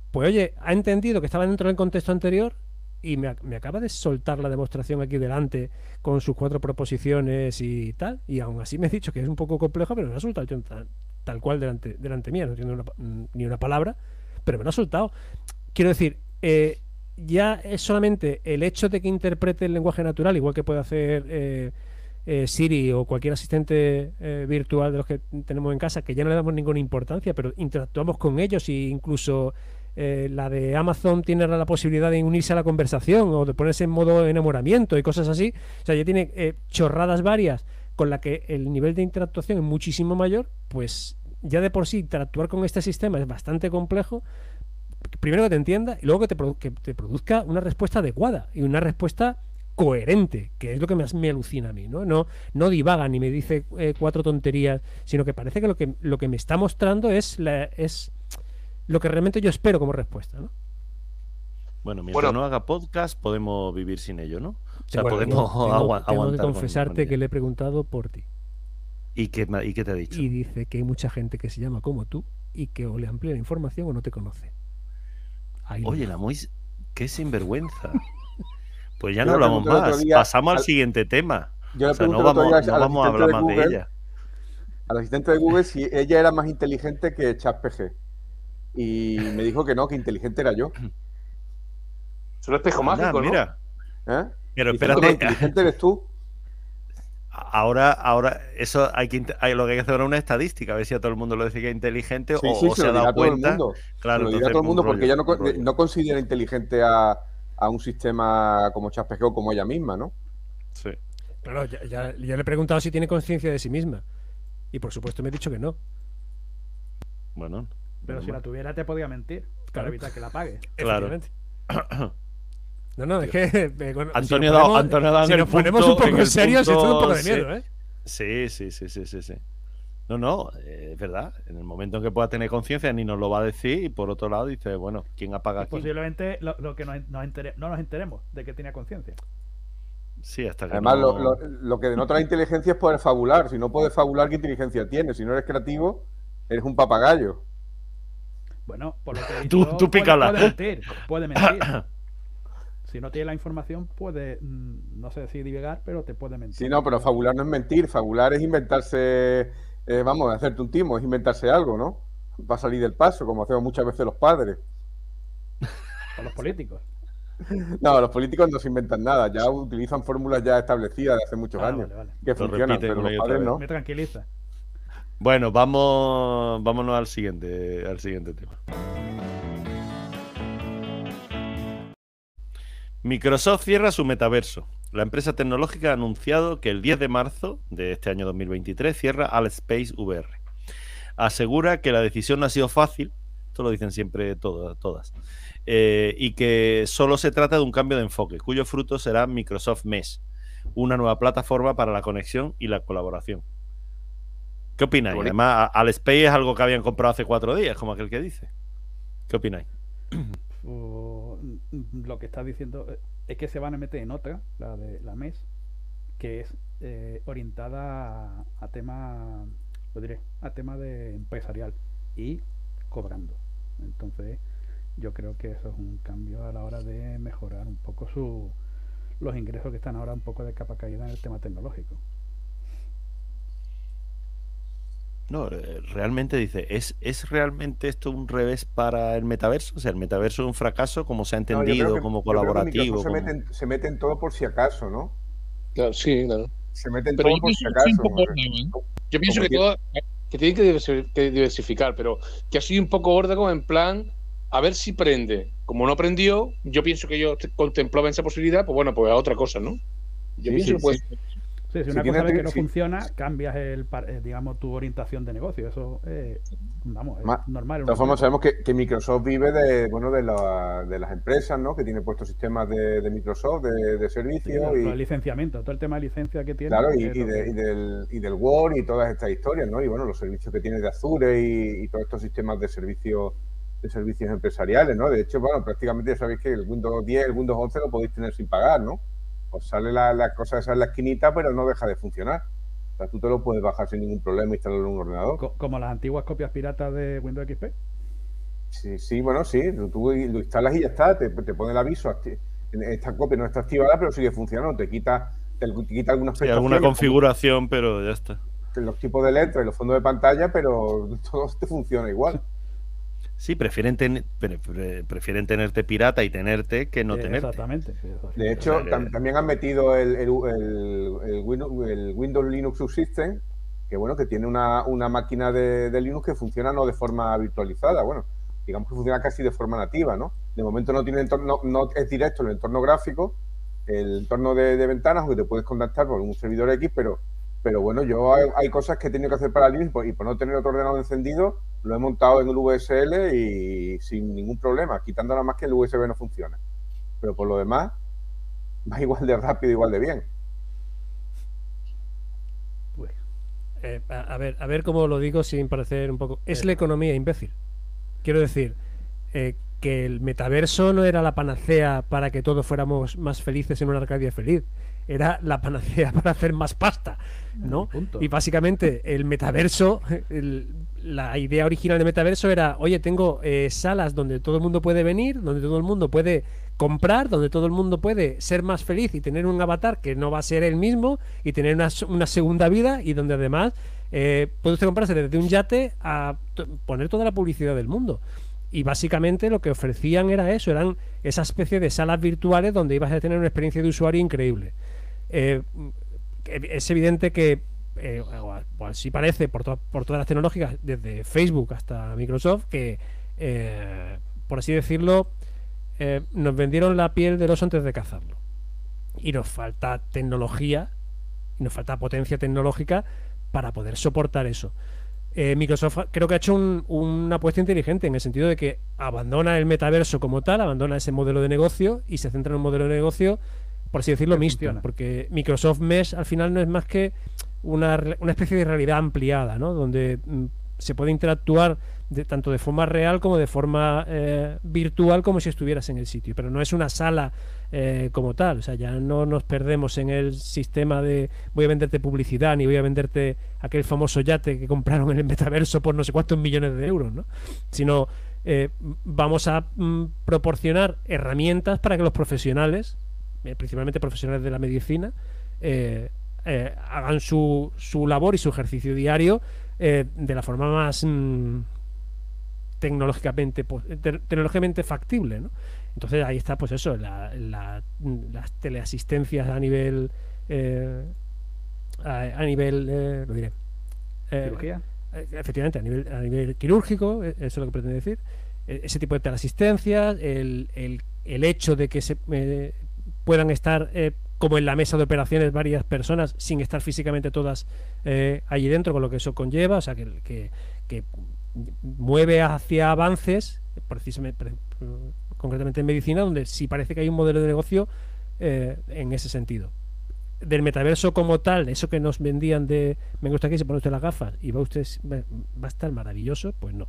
Pues oye, ha entendido que estaba dentro del contexto anterior y me, acaba de soltar la demostración aquí delante con sus cuatro proposiciones y tal. Y aún así me ha dicho que es un poco complejo, pero me ha soltado tal, cual delante, delante mía. No entiendo ni una palabra, pero me lo ha soltado quiero decir, eh, ya es solamente el hecho de que interprete el lenguaje natural, igual que puede hacer eh, eh, Siri o cualquier asistente virtual de los que tenemos en casa, que ya no le damos ninguna importancia, pero interactuamos con ellos e incluso la de Amazon tiene la posibilidad de unirse a la conversación o de ponerse en modo enamoramiento y cosas así. O sea, ya tiene chorradas varias con la que el nivel de interactuación es muchísimo mayor, pues ya de por sí interactuar con este sistema es bastante complejo primero que te entienda y luego que te, produzca una respuesta adecuada y una respuesta coherente, que es lo que más me alucina a mí, ¿no? No, no divaga ni me dice eh, cuatro tonterías, sino que parece que lo que, lo que me está mostrando es, la, es lo que realmente yo espero como respuesta, ¿no? Bueno, mientras no haga podcast, podemos vivir sin ello, ¿no? O sea, podemos tengo, que confesarte que le he preguntado por ti. ¿Y qué, ¿Y qué te ha dicho? Y dice que hay mucha gente que se llama como tú y que o le amplía la información o no te conoce. Oye, la Mois, qué sinvergüenza. Pues ya no hablamos más. Pasamos al, siguiente tema. no vamos, a hablar más de ella. Al asistente de Google si ella era más inteligente que ChatPG. Y me dijo que no, que inteligente era yo. Es un espejo mágico, Mira. ¿Eh? Pero espérate. inteligente eres tú. Ahora, ahora, eso hay que hay, lo que hay que hacer ahora una estadística, a ver si a todo el mundo lo dice que es inteligente o, se, ha dado cuenta. Claro, lo dirá todo el mundo porque ella no, considera inteligente a, un sistema como ChatGPT o como ella misma, ¿no? Sí. Claro, ya, le he preguntado si tiene conciencia de sí misma. Y por supuesto me ha dicho que no. Bueno. Pero si la tuviera te podía mentir para evitar que la pague. Claro. No, no, es que. Eh, Antonio, si nos si nos ponemos un poco serios, es todo un poco de miedo, ¿eh? Sí, sí, sí, sí, sí. sí. No, no, eh, es verdad. En el momento en que pueda tener conciencia, ni nos lo va a decir. Y por otro lado, dice, bueno, ¿quién apaga aquí? Posiblemente lo, que nos, no nos enteremos de que tenía conciencia. Sí, hasta que. Además, lo, que denota la inteligencia es poder fabular. Si no puedes fabular, ¿qué inteligencia tienes? Si no eres creativo, eres un papagayo. Bueno, por lo que. tú, tú pícala. Puede mentir. Puede mentir. Si no tiene la información, puede, mm, no sé si divagar, pero te puede mentir. Sí, no, pero fabular no es mentir. Fabular es inventarse, eh, vamos, hacerte un timo, es inventarse algo, ¿no? Va a salir del paso, como hacemos muchas veces los padres. O los políticos. No, los políticos no se inventan nada, ya utilizan fórmulas ya establecidas de hace muchos ah, años que funcionan, pero los padres no. Me tranquiliza. Bueno, vamos, vámonos al siguiente, al siguiente tema. Microsoft cierra su metaverso. La empresa tecnológica ha anunciado que el 10 de marzo de este año 2023 cierra Al Space VR. Asegura que la decisión no ha sido fácil, esto lo dicen siempre todas, eh, y que solo se trata de un cambio de enfoque, cuyo fruto será Microsoft Mesh, una nueva plataforma para la conexión y la colaboración. ¿Qué opináis? Además, Al Space es algo que habían comprado hace cuatro días, como aquel que dice. ¿Qué opináis? lo que está diciendo eh, es que se van a meter en otra, la de la MES, que es eh, orientada a, tema, lo diré, a tema de empresarial y cobrando. Entonces, yo creo que eso es un cambio a la hora de mejorar un poco su, los ingresos que están ahora un poco de capa caída en el tema tecnológico. No, eh, realmente dice, ¿es, ¿es realmente esto un revés para el metaverso? O sea, el metaverso es un fracaso como se ha entendido, como colaborativo. Se, meten, se meten todo por si acaso, ¿no? Claro, sí, claro. Se meten todo por si acaso. yo pienso que, todo, que tienen que diversificar, pero que ha sido un poco como en plan, a ver si prende, como no aprendió, yo pienso que yo contemplaba esa posibilidad, pues bueno, pues a otra cosa, ¿no? Yo pienso que puede Sí, si una cosa ve que no funciona, cambias el, eh, digamos, tu orientación de negocio. Eso, eh, vamos, es normal. De todas formas, sabemos que, Microsoft vive de, bueno, de, de, las empresas, ¿no? Que tiene puestos sistemas de, Microsoft, de, servicios. y el licenciamiento, todo el tema de licencia que tiene. Claro, y, del, y del Word y todas estas historias, ¿no? Y bueno, los servicios que tiene de Azure y, todos estos sistemas de servicios de servicios empresariales, ¿no? De hecho, bueno, prácticamente ya sabéis que el Windows 10, el Windows 11 lo podéis tener sin pagar, ¿no? Pues sale la, cosa esa en la esquinita, pero no deja de funcionar. O sea, tú te lo puedes bajar sin ningún problema e instalarlo en un ordenador. Como las antiguas copias piratas de Windows XP. Sí, sí, bueno, sí. Tú lo instalas y ya está. Te, pone el aviso. Esta copia no está activada, pero sigue funcionando. Te quita, te, quita algunas sí, alguna configuración, pero ya está. Los tipos de letras y los fondos de pantalla, pero todo te funciona igual. Sí, prefieren, prefieren tenerte pirata y tenerte que no tenerte. Exactamente. De hecho, también han metido el, el, Windows, Linux Subsystem, que bueno, que tiene una, máquina de, Linux que funciona no de forma virtualizada, bueno, digamos que funciona casi de forma nativa, ¿no? De momento no tiene entorno, no, es directo el entorno gráfico, el entorno de, de ventanas, que te puedes contactar por un servidor X, pero pero bueno, yo hay, cosas que he tenido que hacer para Linux y por no tener otro ordenador encendido, lo he montado en el VSL y sin ningún problema, quitando nada más que el USB no funciona. Pero por lo demás, va igual de rápido, igual de bien. Pues, eh, a, ver, a ver cómo lo digo sin parecer un poco. Es la economía imbécil. Quiero decir, eh, que el metaverso no era la panacea para que todos fuéramos más felices en una Arcadia feliz era la panacea para hacer más pasta, ¿no? Y básicamente el metaverso, la idea original del metaverso era, oye, tengo eh, salas donde todo el mundo puede venir, donde todo el mundo puede comprar, donde todo el mundo puede ser más feliz y tener un avatar que no va a ser el mismo y tener una, una segunda vida y donde además eh, puede usted comprarse desde un yate a poner toda la publicidad del mundo. Y básicamente lo que ofrecían era eso, eran esa especie de salas virtuales donde ibas a tener una experiencia de usuario increíble. Eh, es evidente que, eh, o así parece, por, por todas las tecnológicas, desde Facebook hasta Microsoft, que, eh, por así decirlo, nos vendieron la piel del oso antes de cazarlo. Y nos falta tecnología, y nos falta potencia tecnológica para poder soportar eso. Microsoft creo que ha hecho una apuesta inteligente en el sentido de que abandona el metaverso como tal, abandona ese modelo de negocio y se centra en un modelo de negocio por así decirlo, mixto, porque Microsoft Mesh al final no es más que una, una especie de realidad ampliada, ¿no? Donde mm, se puede interactuar de, tanto de forma real como de forma eh, virtual, como si estuvieras en el sitio, pero no es una sala eh, como tal, o sea, ya no nos perdemos en el sistema de voy a venderte publicidad ni voy a venderte aquel famoso yate que compraron en el metaverso por no sé cuántos millones de euros, ¿no? Sino eh, vamos a mm, proporcionar herramientas para que los profesionales principalmente profesionales de la medicina, eh, eh, hagan su, su, labor y su ejercicio diario de la forma más mm, tecnológicamente, tecnológicamente factible. Entonces ahí está, pues eso, la, las teleasistencias a nivel. A, nivel. lo diré. ¿Cirugía? Efectivamente, a nivel, a nivel quirúrgico, eso es lo que pretende decir. Ese tipo de teleasistencias, el, el, el hecho de que se puedan estar eh, como en la mesa de operaciones varias personas sin estar físicamente todas eh, allí dentro, con lo que eso conlleva, o sea, que, que, mueve hacia avances, precisamente, concretamente en medicina, donde sí parece que hay un modelo de negocio eh, en ese sentido. Del metaverso como tal, eso que nos vendían de me gusta aquí, se pone usted las gafas y va usted va a estar maravilloso, pues no.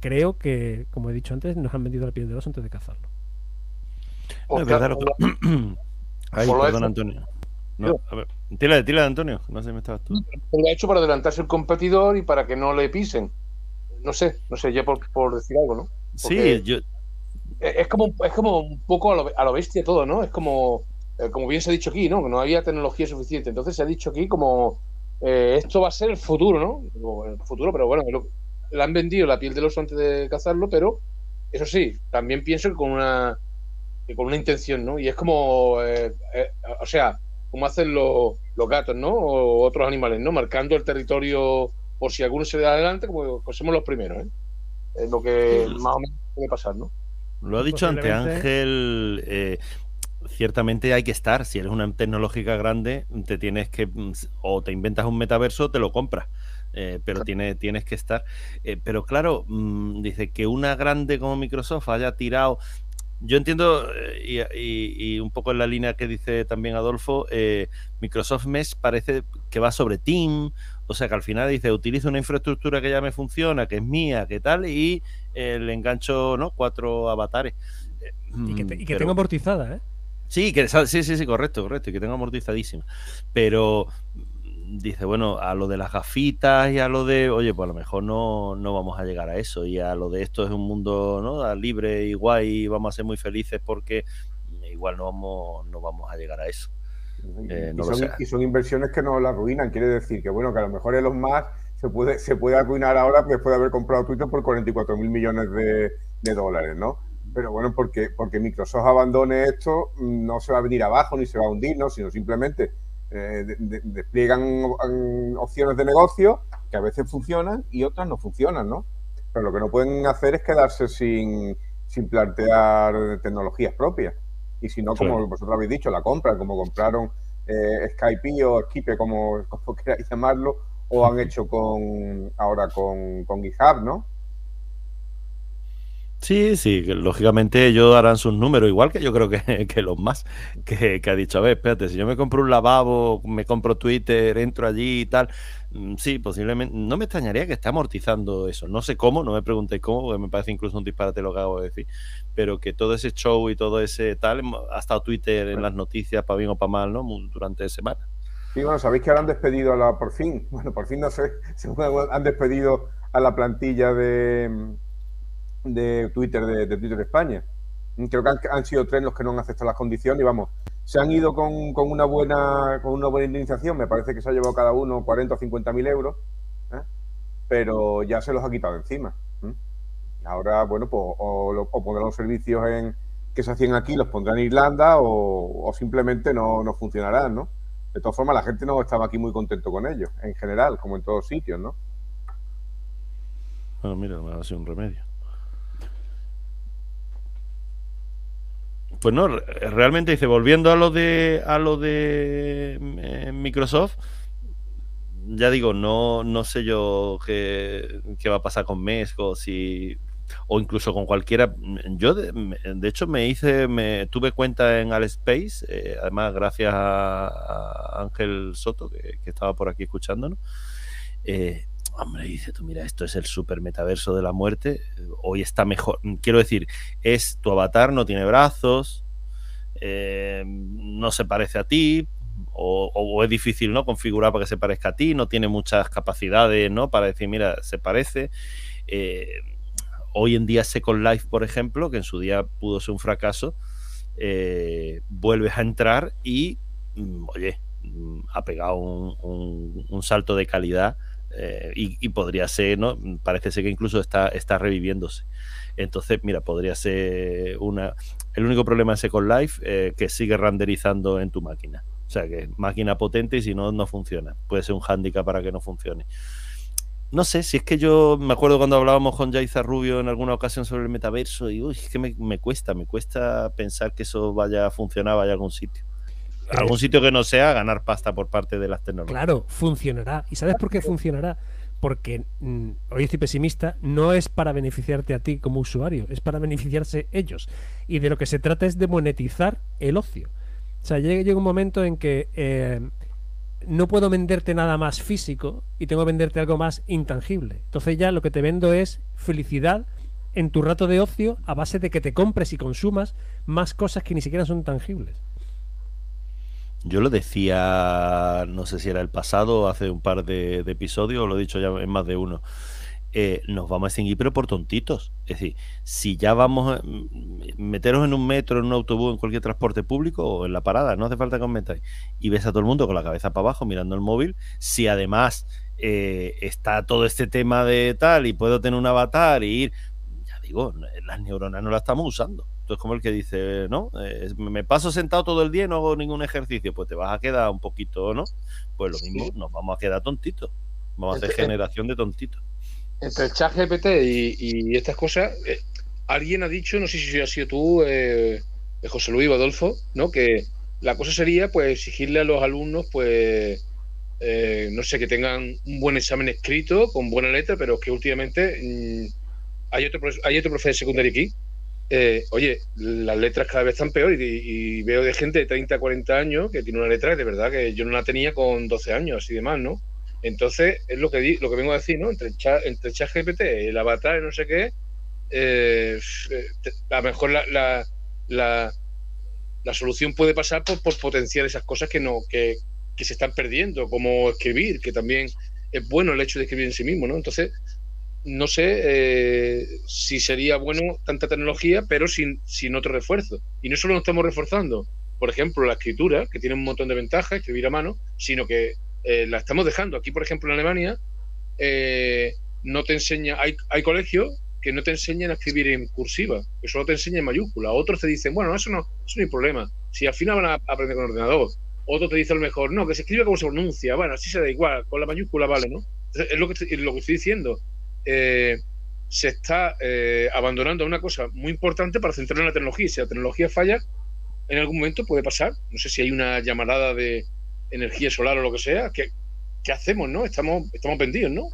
creo que, como he dicho antes, nos han vendido la piel de los antes de cazarlo. No, Ahí, perdón, Antonio. No, a ver, tira, tira de Antonio, no sé, me estabas tú. Lo ha hecho para adelantarse el competidor y para que no le pisen. No sé, no sé, ya por, por decir algo, ¿no? sí, yo. Es como, es como un poco a lo, a lo bestia todo, ¿no? Es como, eh, como bien se ha dicho aquí, ¿no? No había tecnología suficiente. Entonces se ha dicho aquí como eh, esto va a ser el futuro, ¿no? El futuro, pero bueno, le han vendido la piel del oso antes de cazarlo, pero eso sí, también pienso que con una con una intención, ¿no? Y es como, eh, eh, o sea, como hacen los, gatos, ¿no? O otros animales, ¿no? Marcando el territorio por si alguno se da adelante, como, pues somos los primeros, ¿eh? Es lo que más o menos puede pasar, ¿no? Lo ha dicho ante Ángel. Eh, ciertamente hay que estar. Si eres una tecnológica grande, te tienes que. O te inventas un metaverso o te lo compras. Eh, pero tiene, tienes que estar. Eh, pero claro, mm, dice que una grande como Microsoft haya tirado. Yo entiendo, y, un poco en la línea que dice también Adolfo, Microsoft Mesh parece que va sobre Team, o sea que al final dice, utilizo una infraestructura que ya me funciona, que es mía, que tal, y le engancho ¿no? cuatro avatares. Y que, y que tengo amortizada, ¿eh? Sí, que, sí, sí, sí, correcto, correcto, y que tengo amortizadísima. Pero dice, bueno, a lo de las gafitas y a lo de, oye, pues a lo mejor no, no vamos a llegar a eso. Y a lo de esto es un mundo ¿no? libre y guay y vamos a ser muy felices porque igual no vamos, no vamos a llegar a eso. Eh, y, son, inversiones que no la arruinan. Quiere decir que, bueno, que a lo mejor Elon Musk se puede, se puede arruinar ahora después de haber comprado Twitter por 44 mil millones de, de dólares, ¿no? Pero bueno, porque, porque Microsoft abandone esto, no se va a venir abajo ni se va a hundir, ¿no? sino simplemente eh, despliegan opciones de negocio que a veces funcionan y otras no funcionan, ¿no? Pero lo que no pueden hacer es quedarse sin, sin plantear tecnologías propias. Y si no, como vosotros habéis dicho, la compran, como compraron eh, Skype o Skype, como, como queráis llamarlo, o han hecho con ahora con, con GitHub, ¿no? Sí, sí, lógicamente ellos harán sus números, igual que yo creo que, los más, que, ha dicho, a ver, espérate, si yo me compro un lavabo, me compro Twitter, entro allí y tal, mm, sí, posiblemente, no me extrañaría que esté amortizando eso, no sé cómo, no me preguntéis cómo, porque me parece incluso un disparate lo que hago de decir, pero que todo ese show y todo ese tal, ha estado Twitter en las noticias, para bien o para mal, ¿no? Durante semana. Sí, bueno, sabéis que ahora han despedido a la, por fin, bueno, por fin no sé, han despedido a la plantilla de de Twitter de, Twitter España. Creo que han, sido tres los que no han aceptado las condiciones y vamos, se han ido con, una buena con una buena indemnización, me parece que se ha llevado cada uno 40 o 50 mil euros, ¿eh? pero ya se los ha quitado encima. Ahora, bueno, pues o, pondrán los servicios en, que se hacían aquí, los pondrán en Irlanda o, simplemente no, no funcionarán, ¿no? De todas formas, la gente no estaba aquí muy contento con ellos, en general, como en todos sitios, ¿no? Bueno, mira, me ha sido un remedio. Pues no, realmente dice, volviendo a lo de a lo de eh, Microsoft, ya digo, no, no sé yo qué, va a pasar con si o incluso con cualquiera. Yo, de, hecho, me hice, me tuve cuenta en Alspace, eh, además gracias a, Ángel Soto, que, estaba por aquí escuchándonos. Eh, hombre, dice tú, mira, esto es el super metaverso de la muerte, hoy está mejor. Quiero decir, es tu avatar, no tiene brazos, eh, no se parece a ti, o, es difícil ¿no? configurar para que se parezca a ti, no tiene muchas capacidades ¿no? para decir, mira, se parece. Eh, hoy en día Second Life, por ejemplo, que en su día pudo ser un fracaso, eh, vuelves a entrar y, mm, oye, mm, ha pegado un salto de calidad eh, y, podría ser, ¿no? Parece ser que incluso está, está reviviéndose. Entonces, mira, podría ser una. El único problema es Second Life eh, que sigue renderizando en tu máquina. O sea, que máquina potente y si no, no funciona. Puede ser un hándicap para que no funcione. No sé, si es que yo me acuerdo cuando hablábamos con Jaiza Rubio en alguna ocasión sobre el metaverso y uy, es que me, me cuesta, me cuesta pensar que eso vaya a funcionar, vaya a algún sitio algún sitio que no sea ganar pasta por parte de las tecnologías. Claro, funcionará. ¿Y sabes por qué funcionará? Porque, mm, hoy estoy pesimista, no es para beneficiarte a ti como usuario, es para beneficiarse ellos. Y de lo que se trata es de monetizar el ocio. O sea, llega, un momento en que eh, no puedo venderte nada más físico y tengo que venderte algo más intangible. Entonces ya lo que te vendo es felicidad en tu rato de ocio a base de que te compres y consumas más cosas que ni siquiera son tangibles. Yo lo decía, no sé si era el pasado, hace un par de, episodios, o lo he dicho ya en más de uno. Eh, nos vamos a extinguir, pero por tontitos. Es decir, si ya vamos a mm, meteros en un metro, en un autobús, en cualquier transporte público o en la parada, no hace falta que os metáis, y ves a todo el mundo con la cabeza para abajo mirando el móvil, si además eh, está todo este tema de tal y puedo tener un avatar y ir, digo, las neuronas no las estamos usando es como el que dice, ¿no? Eh, me paso sentado todo el día y no hago ningún ejercicio, pues te vas a quedar un poquito, ¿no? Pues lo mismo, nos vamos a quedar tontitos. Vamos a hacer generación de tontitos. Entre el chat GPT y, estas cosas, eh, alguien ha dicho, no sé si ha sido tú, eh, José Luis Adolfo, ¿no? Que la cosa sería, pues, exigirle a los alumnos, pues, eh, no sé, que tengan un buen examen escrito, con buena letra, pero que últimamente mm, hay, otro, hay otro profesor de secundaria aquí. Eh, oye, las letras cada vez están peor y, veo de gente de 30, 40 años que tiene una letra que de verdad que yo no la tenía con 12 años y demás, ¿no? Entonces, es lo que, lo que vengo a decir, ¿no? Entre, chat, entre ChatGPT, el avatar, no sé qué, eh, a lo mejor la, la, solución puede pasar por, por, potenciar esas cosas que, no, que, que se están perdiendo, como escribir, que también es bueno el hecho de escribir en sí mismo, ¿no? Entonces, no sé eh, si sería bueno tanta tecnología, pero sin, sin otro refuerzo. Y no solo nos estamos reforzando, por ejemplo, la escritura, que tiene un montón de ventajas, escribir a mano, sino que eh, la estamos dejando. Aquí, por ejemplo, en Alemania, eh, no te enseña, hay, hay colegios que no te enseñan a escribir en cursiva, que solo te enseñan en mayúscula. Otros te dicen, bueno, eso no, eso no hay problema. Si al final van a aprender con ordenador, otro te dice a lo mejor, no, que se escribe como se pronuncia. Bueno, así se da igual, con la mayúscula vale, ¿no? es lo que, estoy, lo que estoy diciendo. Eh, se está eh, abandonando una cosa muy importante para centrar en la tecnología. Y si la tecnología falla, en algún momento puede pasar. No sé si hay una llamarada de energía solar o lo que sea. ¿Qué, qué hacemos, no? Estamos, estamos vendidos, ¿no?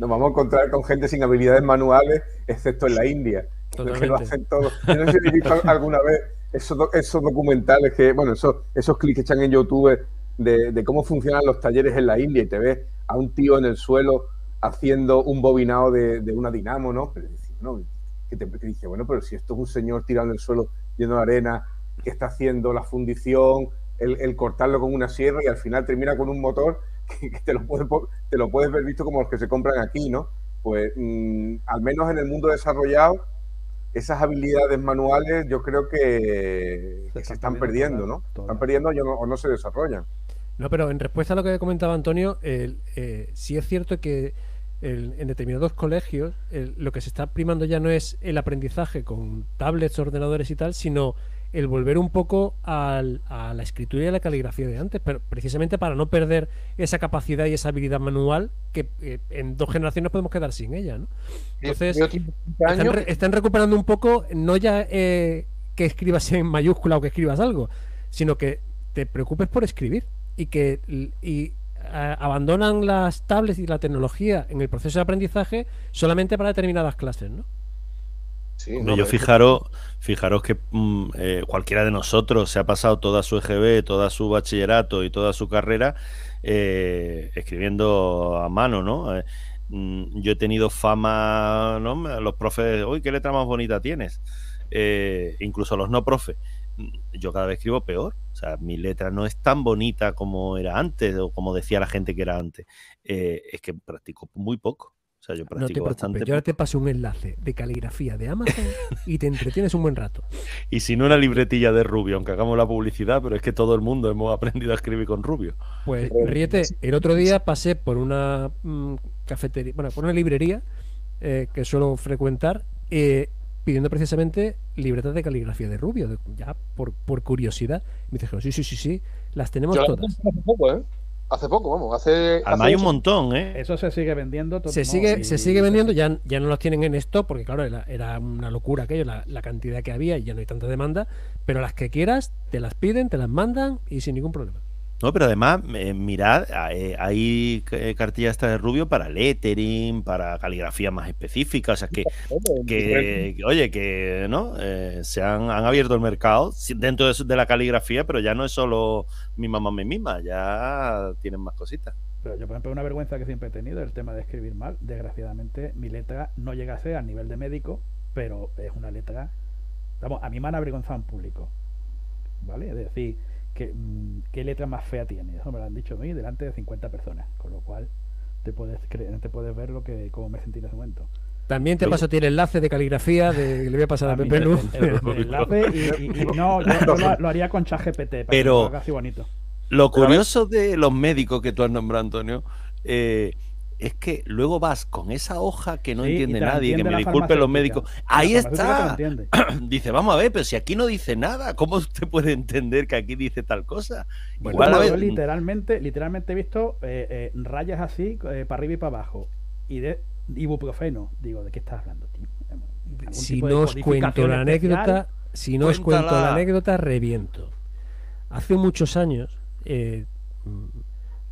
Nos vamos a encontrar con gente sin habilidades manuales, excepto en la India. Que lo hacen todo. no sé si visto alguna vez esos, esos documentales que, bueno, esos, esos clics que echan en YouTube de, cómo funcionan los talleres en la India y te ves a un tío en el suelo haciendo un bobinado de, una dinamo, ¿no? Pero, que, te, dije, bueno, pero si esto es un señor tirando en el suelo lleno de arena, que está haciendo la fundición, el, cortarlo con una sierra y al final termina con un motor que, te, lo puedes, te lo puedes ver visto como los que se compran aquí, ¿no? Pues mm, al menos en el mundo desarrollado esas habilidades manuales yo creo que, se, están, perdiendo, ¿no? Están perdiendo o no, se desarrollan. No, pero en respuesta a lo que comentaba Antonio, eh, sí es cierto que en determinados colegios lo que se está primando ya no es el aprendizaje con tablets, ordenadores y tal, sino el volver un poco a la escritura y a la caligrafía de antes, pero precisamente para no perder esa capacidad y esa habilidad manual que eh, en dos generaciones podemos quedar sin ella, ¿no? Entonces, están, recuperando un poco, no ya eh, que escribas en mayúscula o que escribas algo, sino que te preocupes por escribir y que y, abandonan las tablets y la tecnología en el proceso de aprendizaje solamente para determinadas clases, ¿no? yo fijaros, fijaros que mm, eh, cualquiera de nosotros se ha pasado toda su EGB, toda su bachillerato y toda su carrera eh, escribiendo a mano, ¿no? Eh, mm, yo he tenido fama, ¿no? Los profes, uy, qué letra más bonita tienes. incluso los no profes. Mm, yo cada vez escribo peor. O sea, mi letra no es tan bonita como era antes o como decía la gente que era antes. es que practico muy poco. O sea, yo practico bastante. Yo ahora te paso un enlace de caligrafía de Amazon y te entretienes un buen rato. Y si no una libretilla de Rubio, aunque hagamos la publicidad, pero es que todo el mundo hemos aprendido a escribir con Rubio. Pues ríete, el otro día pasé por una mm, cafetería, bueno, por una librería eh, que suelo frecuentar, eh, pidiendo precisamente libretas de caligrafía de Rubio, ya por, por curiosidad. Me dijeron, sí, sí, sí, sí, las tenemos todas. ¿eh? Hace poco, vamos, hace. Además hay un montón, ¿eh? Eso se sigue vendiendo. Todo se, sigue, se sigue vendiendo, ya, ya no los tienen en esto, porque claro, era, una locura aquello, la, la, cantidad que había y ya no hay tanta demanda. Pero las que quieras, te las piden, te las mandan y sin ningún problema. No, pero además, eh, mirad, eh, hay eh, cartillas esta de Rubio para lettering, para caligrafía más específica, o sea, que, que, oye, que no se han, abierto el mercado dentro de, la caligrafía, pero ya no es solo mi mamá mi misma, ya tienen más cositas. Pero yo, por ejemplo, una vergüenza que siempre he tenido el tema de escribir mal. Desgraciadamente, mi letra no llega a ser a nivel de médico, pero es una letra. Vamos, a mí me han avergonzado en público. ¿Vale? Es decir, Mm, ¿qué, letra más fea tiene? Eso me lo han dicho a mí delante de 50 personas, con lo cual te puedes, te puedes ver lo que cómo me sentí en ese momento. También te paso tiene enlace de caligrafía de, le voy a pasar a, Pepe Luz. enlace y, no, yo, lo, haría con ChatGPT pero bonito. Lo curioso de los médicos que tú has nombrado, Antonio, eh, es que luego vas con esa hoja que no entiende nadie, que me disculpen los médicos. Ahí está. dice, vamos a ver, pero si aquí no dice nada, ¿cómo usted puede entender que aquí dice tal cosa? Igual, yo literalmente, literalmente he visto eh, eh, rayas así, eh, para arriba y para abajo. Y de ibuprofeno. Digo, ¿de qué estás hablando, tío? si no os cuento la anécdota, si no os cuento la anécdota, reviento. Hace muchos años, eh,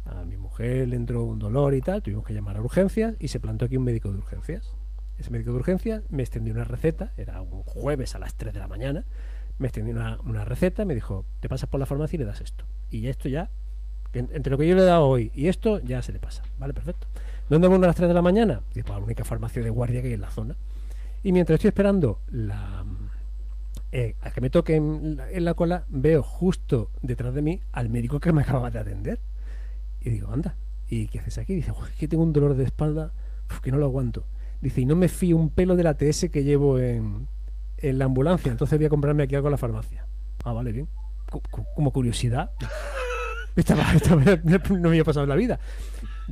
a mi mujer le entró un dolor y tal, tuvimos que llamar a urgencias y se plantó aquí un médico de urgencias. Ese médico de urgencias me extendió una receta, era un jueves a las 3 de la mañana, me extendió una, una receta, me dijo, te pasas por la farmacia y le das esto. Y esto ya, entre lo que yo le he dado hoy y esto, ya se le pasa. Vale, perfecto. ¿Dónde vamos a las 3 de la mañana? Digo, pues, la única farmacia de guardia que hay en la zona. Y mientras estoy esperando la, eh, a que me toque en la, cola, veo justo detrás de mí al médico que me acababa de atender. Y digo, anda, ¿y qué haces aquí? Dice, es que tengo un dolor de espalda que no lo aguanto. Dice, y no me fío un pelo de la TS que llevo en, en la ambulancia, entonces voy a comprarme aquí algo en la farmacia. Ah, vale, bien. como curiosidad. no me había pasado en la vida.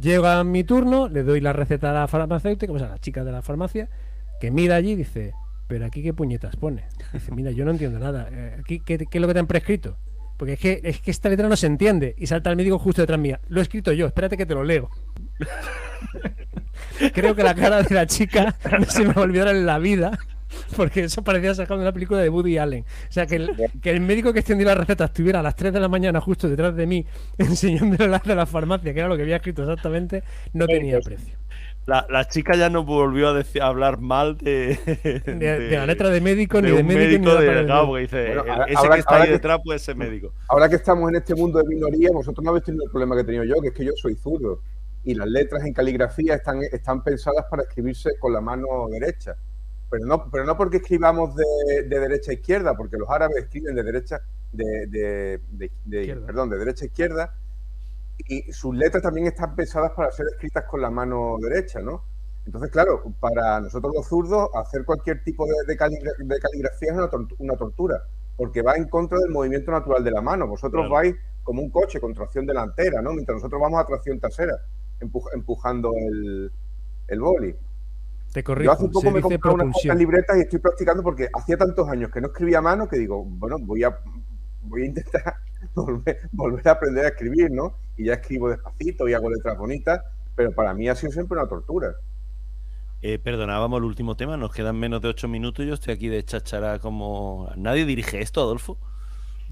Llega mi turno, le doy la receta a la farmacéutica, pues a la chica de la farmacia, que mira allí y dice, pero aquí qué puñetas pone. Dice, mira, yo no entiendo nada. Eh, aquí, ¿qué, es lo que te han prescrito? Porque es que, es que esta letra no se entiende. Y salta el médico justo detrás mía. Lo he escrito yo, espérate que te lo leo. Creo que la cara de la chica no se me va a olvidar en la vida. Porque eso parecía sacado de una película de Woody Allen. O sea, que el, que el médico que extendió la receta estuviera a las 3 de la mañana justo detrás de mí enseñándole las de la farmacia, que era lo que había escrito exactamente, no tenía precio. La, la, chica ya no volvió a, decir, hablar mal de, de, la letra de médico, ni de médico, ni de Gabo, que dice, ese que está ahí detrás puede ser médico. Ahora que estamos en este mundo de minoría, vosotros no habéis tenido el problema que he tenido yo, que es que yo soy zurdo. Y las letras en caligrafía están, están pensadas para escribirse con la mano derecha. Pero no, pero no porque escribamos de, derecha a izquierda, porque los árabes escriben de derecha, de, perdón, de derecha a izquierda, y sus letras también están pensadas para ser escritas con la mano derecha, ¿no? Entonces, claro, para nosotros los zurdos, hacer cualquier tipo de, caligrafía es una, tortura, porque va en contra del movimiento natural de la mano. Vosotros vais como un coche con tracción delantera, ¿no? Mientras nosotros vamos a tracción trasera, empujando el, el boli. Te Yo hace poco me compré unas libretas y estoy practicando porque hacía tantos años que no escribía a mano que digo, bueno, voy a, voy a intentar volver, a aprender a escribir, ¿no? Y ya escribo despacito y hago letras bonitas, pero para mí ha sido siempre una tortura. Eh, perdonábamos el último tema, nos quedan menos de ocho minutos y yo estoy aquí de chachara como... ¿Nadie dirige esto, Adolfo?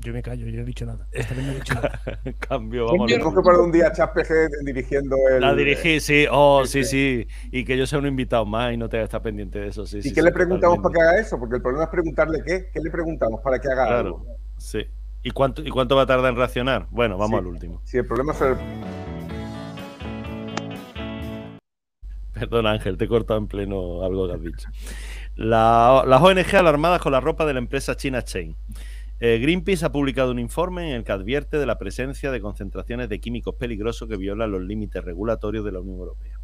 Yo me callo, yo no he dicho nada. Esta vez no he dicho nada. Cambio, vamos Tengo que poner un día a PG dirigiendo el. La dirigí, sí. Oh, sí, sí. Y que yo sea un invitado más y no te estar pendiente de eso. Sí, ¿Y qué le preguntamos para que haga eso? Porque el problema es preguntarle qué. ¿Qué le preguntamos para que haga claro, algo? Sí. ¿Y cuánto, ¿Y cuánto va a tardar en reaccionar? Bueno, vamos al último. Sí, el problema es el. Perdón, Ángel, te he cortado en pleno algo que has dicho. La, las ONG alarmadas con la ropa de la empresa China Chain. Eh, Greenpeace ha publicado un informe en el que advierte de la presencia de concentraciones de químicos peligrosos que violan los límites regulatorios de la Unión Europea.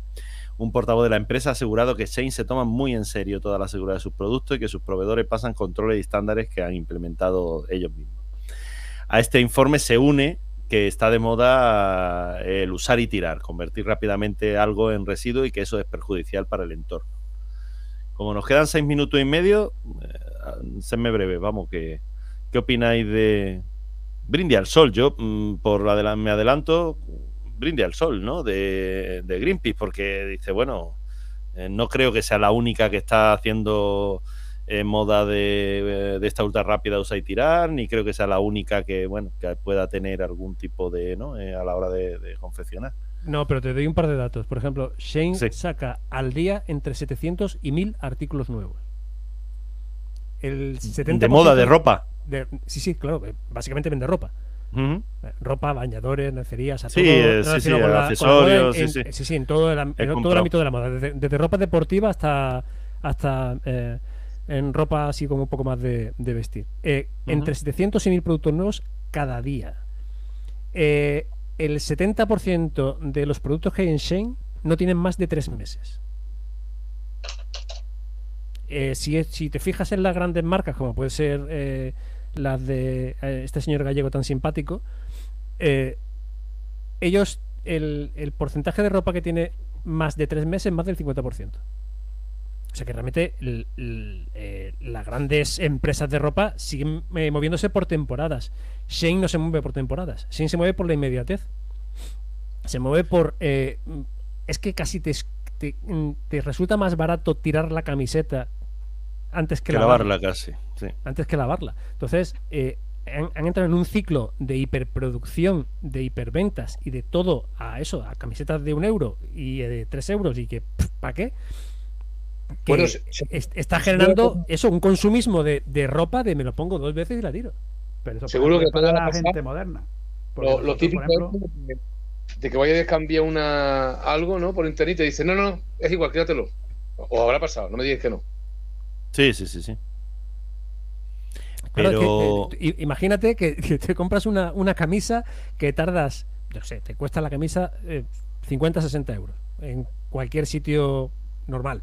Un portavoz de la empresa ha asegurado que Shane se toma muy en serio toda la seguridad de sus productos y que sus proveedores pasan controles y estándares que han implementado ellos mismos. A este informe se une que está de moda el usar y tirar, convertir rápidamente algo en residuo y que eso es perjudicial para el entorno. Como nos quedan seis minutos y medio, eh, me breve, vamos que ¿Qué opináis de Brinde al Sol? Yo, mm, por me adelanto, Brinde al Sol, ¿no? De, Greenpeace, porque dice, bueno, eh, no creo que sea la única que está haciendo eh, moda de, esta ultra rápida usa y tirar, ni creo que sea la única que, bueno, que pueda tener algún tipo de, ¿no? Eh, a la hora de, confeccionar. No, pero te doy un par de datos. Por ejemplo, Shane saca al día entre 700 y 1000 artículos nuevos. El 70 de moda, de ropa sí, sí, claro, eh, básicamente vende ropa. Eh, ropa, bañadores, lencerías, a sí, todo, sí, sí, accesorios, sí, sí. sí, en todo el, todo el ámbito de la moda, desde, ropa deportiva hasta hasta eh, en ropa así como un poco más de, vestir. Entre 700 y 1000 productos nuevos cada día. el 70% de los productos que hay en Shane no tienen más de 3 meses. si, si, te fijas en las grandes marcas, como puede ser las de eh, este señor gallego tan simpático, eh, ellos, el, porcentaje de ropa que tiene más de tres meses, más del 50%. O sea que realmente eh, las grandes empresas de ropa siguen moviéndose por temporadas. Shane no se mueve por temporadas. Shane se mueve por la inmediatez. Se mueve por... es que casi te, te, resulta más barato tirar la camiseta antes que, Que lavarla. lavarla casi. Sí. Antes que lavarla. Entonces, eh, han, han entrado en un ciclo de hiperproducción, de hiperventas y de todo a eso, a camisetas de un euro y eh, de tres euros y que, ¿para qué? Que Bueno, se- se- est- está generando eso, un consumismo de, de ropa de me lo pongo dos veces y la tiro. Pero eso Seguro que es para la pasar. gente moderna. Lo, lo nosotros, típico por ejemplo, es de, de que vayas a cambiar una, algo, ¿no? Por internet y te dice, no, no, es igual, quédatelo. O habrá pasado, no me digas que no. Sí, sí, sí, sí. Claro, es que, Pero eh, imagínate que, que te compras una, una camisa que tardas, yo sé, te cuesta la camisa eh, 50, 60 euros en cualquier sitio normal.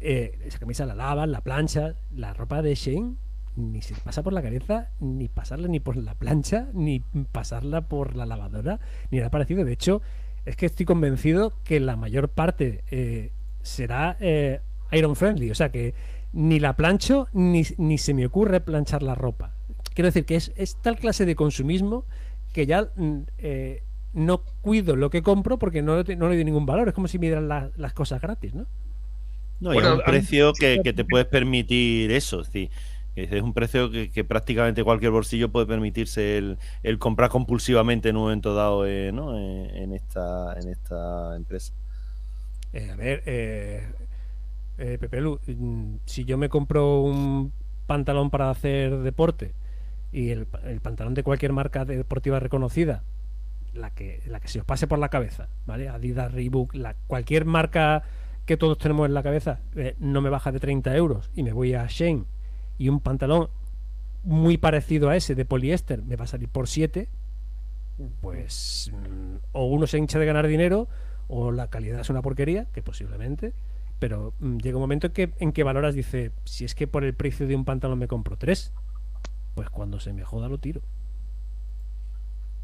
Eh, esa camisa la lavas, la planchas, la ropa de Shane ni se pasa por la cabeza ni pasarla ni por la plancha, ni pasarla por la lavadora, ni nada parecido. De hecho, es que estoy convencido que la mayor parte eh, será eh, iron friendly, o sea que ni la plancho ni, ni se me ocurre planchar la ropa. Quiero decir que es, tal clase de consumismo que ya mm, eh, no cuido lo que compro porque no, le- doy ningún valor. Es como si me dieran la- las cosas gratis, ¿no? No, y Bueno, es un precio que, que te puedes permitir eso. Es decir, es un precio que, que prácticamente cualquier bolsillo puede permitirse el, el comprar compulsivamente en un momento dado eh, ¿no? en, en esta, en esta empresa. Eh, a ver, eh, eh, Pepe Lu, mm, si yo me compro un pantalón para hacer deporte y el, el pantalón de cualquier marca deportiva reconocida, la que, la que se os pase por la cabeza, ¿vale? Adidas, Reebok, la, cualquier marca que todos tenemos en la cabeza, eh, no me baja de 30 euros y me voy a Shane y un pantalón muy parecido a ese de poliéster me va a salir por 7, pues mm, o uno se hincha de ganar dinero o la calidad es una porquería, que posiblemente, pero mm, llega un momento en que, en que valoras, dice, si es que por el precio de un pantalón me compro tres, pues cuando se me joda lo tiro.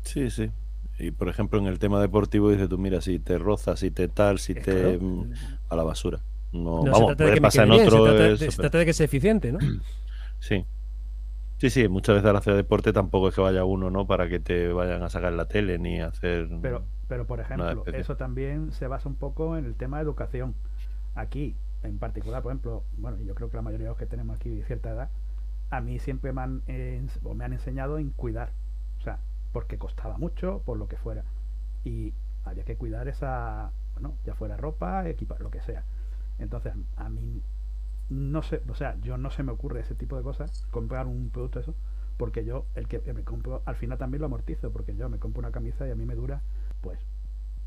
Sí, sí. Y por ejemplo, en el tema deportivo, dices tú, mira, si te rozas, si te tal, si te. claro. mm, a la basura. No, No se vamos, trata de puede me pasar en quede bien, se otro. trata de- eso, se trata de que sea eficiente, ¿no? Sí. Sí, sí, muchas veces al hacer deporte tampoco es que vaya uno, ¿no? Para que te vayan a sacar la tele ni a hacer. Pero, pero por ejemplo, eso también se basa un poco en el tema de educación. Aquí, en particular, por ejemplo, bueno, yo creo que la mayoría de los que tenemos aquí de cierta edad, a mí siempre me han, eh, o me han enseñado en cuidar. O sea, porque costaba mucho, por lo que fuera. Y había que cuidar esa, bueno, ya fuera ropa, equipa, lo que sea. Entonces, a mí no sé, o sea, yo no se me ocurre ese tipo de cosas, comprar un producto eso, porque yo, el que me compro, al final también lo amortizo, porque yo me compro una camisa y a mí me dura, pues,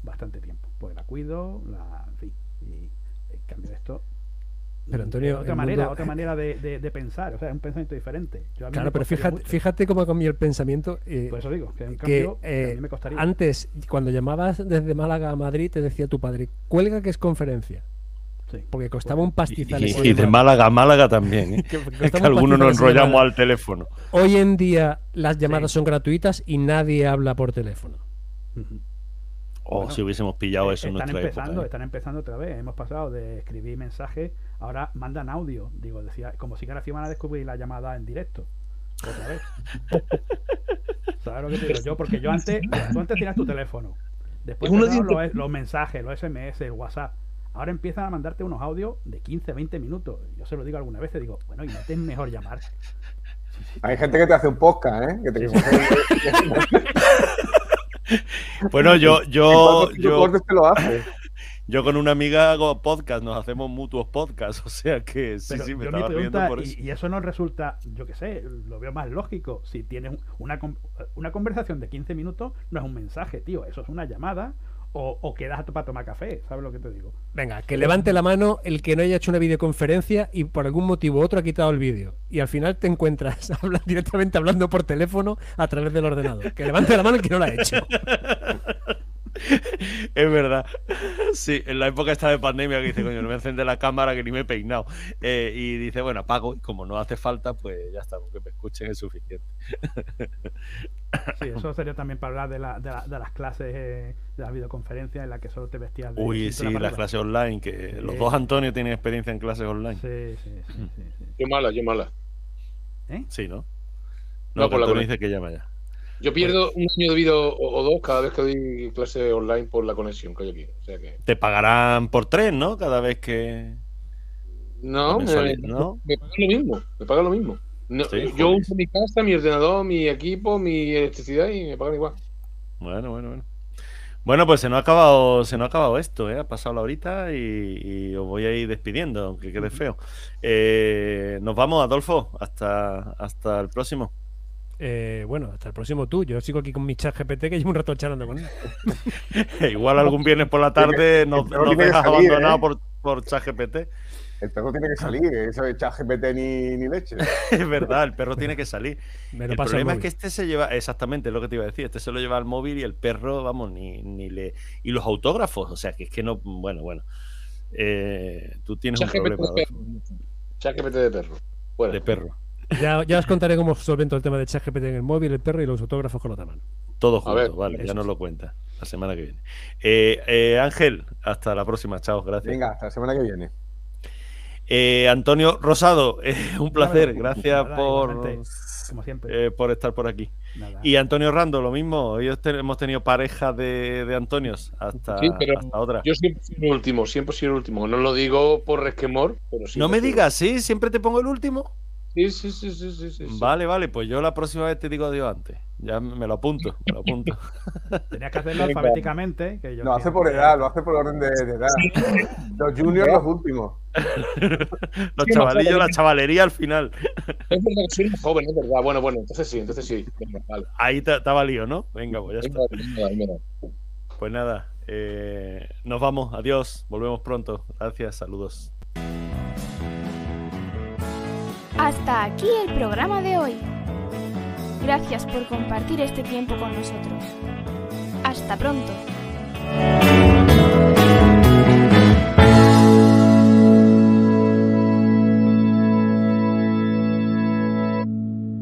bastante tiempo. Pues la cuido, la, en fin, y en cambio esto... Pero, Antonio, es otra manera, mundo- otra manera de, de- de pensar, o sea, es un pensamiento diferente. Yo a mí Claro, pero fíjate, mucho. fíjate cómo ha cambiado el pensamiento. eh, Por eso digo, que en que cambio, que a eh, mí me costaría. antes, cuando llamabas desde Málaga a Madrid, te decía tu padre, cuelga que es conferencia. Sí. Porque costaba un pastizal. y- de. Málaga a Málaga también. ¿eh? Que- es que algunos nos enrollamos al teléfono. Hoy en día las llamadas Sí. son gratuitas y nadie habla por teléfono. Ujú. O Bueno, si hubiésemos pillado Eh, eso en están nuestra empezando, época. ¿eh? están empezando otra vez. Hemos pasado de escribir mensajes, ahora mandan audio. Digo, decía, como si ahora sí van a descubrir la llamada en directo. Otra vez. ¿Sabes lo que te digo? Yo, porque yo antes, tú antes tenías tu teléfono. Después Es uno los, los mensajes, los SMS, el WhatsApp. Ahora empiezan a mandarte unos audios de 15, 20 minutos. Yo se lo digo alguna vez, te digo, bueno, y no te es mejor llamar. Hay gente que te hace un podcast, ¿eh? Que te Bueno, yo, yo, yo, yo, te lo hace. yo con una amiga hago podcast, nos hacemos mutuos podcasts, o sea que sí, Pero sí, me estaba riendo pregunta, por y, eso. y eso no resulta, yo qué sé, lo veo más lógico. Si tienes una, una conversación de 15 minutos, no es un mensaje, tío, eso es una llamada o, o quedas para tomar café, ¿sabes lo que te digo? Venga, que levante la mano el que no haya hecho una videoconferencia y por algún motivo u otro ha quitado el vídeo. Y al final te encuentras habla- directamente hablando por teléfono a través del ordenador. Que levante la mano el que no lo ha hecho. Es verdad. Sí, en la época esta de pandemia que dice, coño, no me encender la cámara que ni me he peinado. Eh, y dice, bueno, apago y como no hace falta, pues ya está, porque me escuchen es suficiente. Sí, eso sería también para hablar de, la- de la- de las clases eh, de las videoconferencias en las que solo te vestías de Uy, sí, las clases online, que los dos Antonio tienen experiencia en clases online. Sí, sí, sí, sí, sí. Yo mala, yo mala. ¿Eh? Sí, ¿no? No, por la Antonio conexión. dice que llama ya. Yo pierdo un año de vida o, o dos cada vez que doy clase online por la conexión que hay aquí. O sea que. Te pagarán por tres, ¿no? Cada vez que. No, me, Mensualidad, ¿no? me paga lo mismo. Me paga lo mismo. No, Sí, yo uso mi casa, mi ordenador, mi equipo, mi electricidad y me pagan igual. Bueno, bueno, bueno. Bueno, pues se nos ha acabado, se nos ha acabado esto, ¿eh? Ha pasado la horita y, y os voy a ir despidiendo, aunque quede feo. Eh, nos vamos, Adolfo, hasta, hasta el próximo. Eh, bueno, hasta el próximo tú. Yo sigo aquí con mi chat GPT que llevo un rato charlando con él. Igual algún viernes por la tarde nos, nos dejas salir, abandonado ¿eh? por, por ChatGPT. El perro tiene que salir, eso de chat GPT ni, ni leche. Es verdad, el perro tiene que salir. Me lo El pasa problema es que este se lleva, exactamente es lo que te iba a decir, este se lo lleva al móvil y el perro, vamos, ni, ni le. Y los autógrafos, o sea, que es que no. Bueno, bueno. Eh, tú tienes un problema perro. ChatGPT de perro. De perro. Ya, ya os contaré cómo solvento el tema de chat GPT en el móvil, el perro y los autógrafos con la otra mano. Todo A junto, ver, vale, ya nos lo cuenta la semana que viene. Eh, eh, Ángel, hasta la próxima, chao, gracias. Venga, hasta la semana que viene. Eh, Antonio Rosado, eh, un placer, gracias Nada, por, igualmente, Como siempre. eh, por estar por aquí. Nada. Y Antonio Rando, lo mismo, hoy os te- hemos tenido pareja de, de Antonios, hasta, Sí, pero hasta otra. Yo siempre soy el último, siempre soy el último. No lo digo por resquemor, pero sí. no me digas, ¿sí? ¿Siempre te pongo el último? Sí, sí, sí, sí, sí. Vale, vale, pues yo la próxima vez te digo adiós antes. Ya me lo apunto, me lo apunto. Tenías que hacerlo alfabéticamente. Que yo Lo hace por edad, lo hace por orden de, de edad. Los juniors los últimos. Los chavalillos, no, la chavalería al final. Es verdad que soy más joven, es verdad. Bueno, bueno, entonces sí, entonces sí. Venga, vale. Ahí ha valido, ¿no? Venga, pues ya está. Pues nada, eh, nos vamos, adiós, volvemos pronto. Gracias, saludos. Hasta aquí el programa de hoy. Gracias por compartir este tiempo con nosotros. Hasta pronto.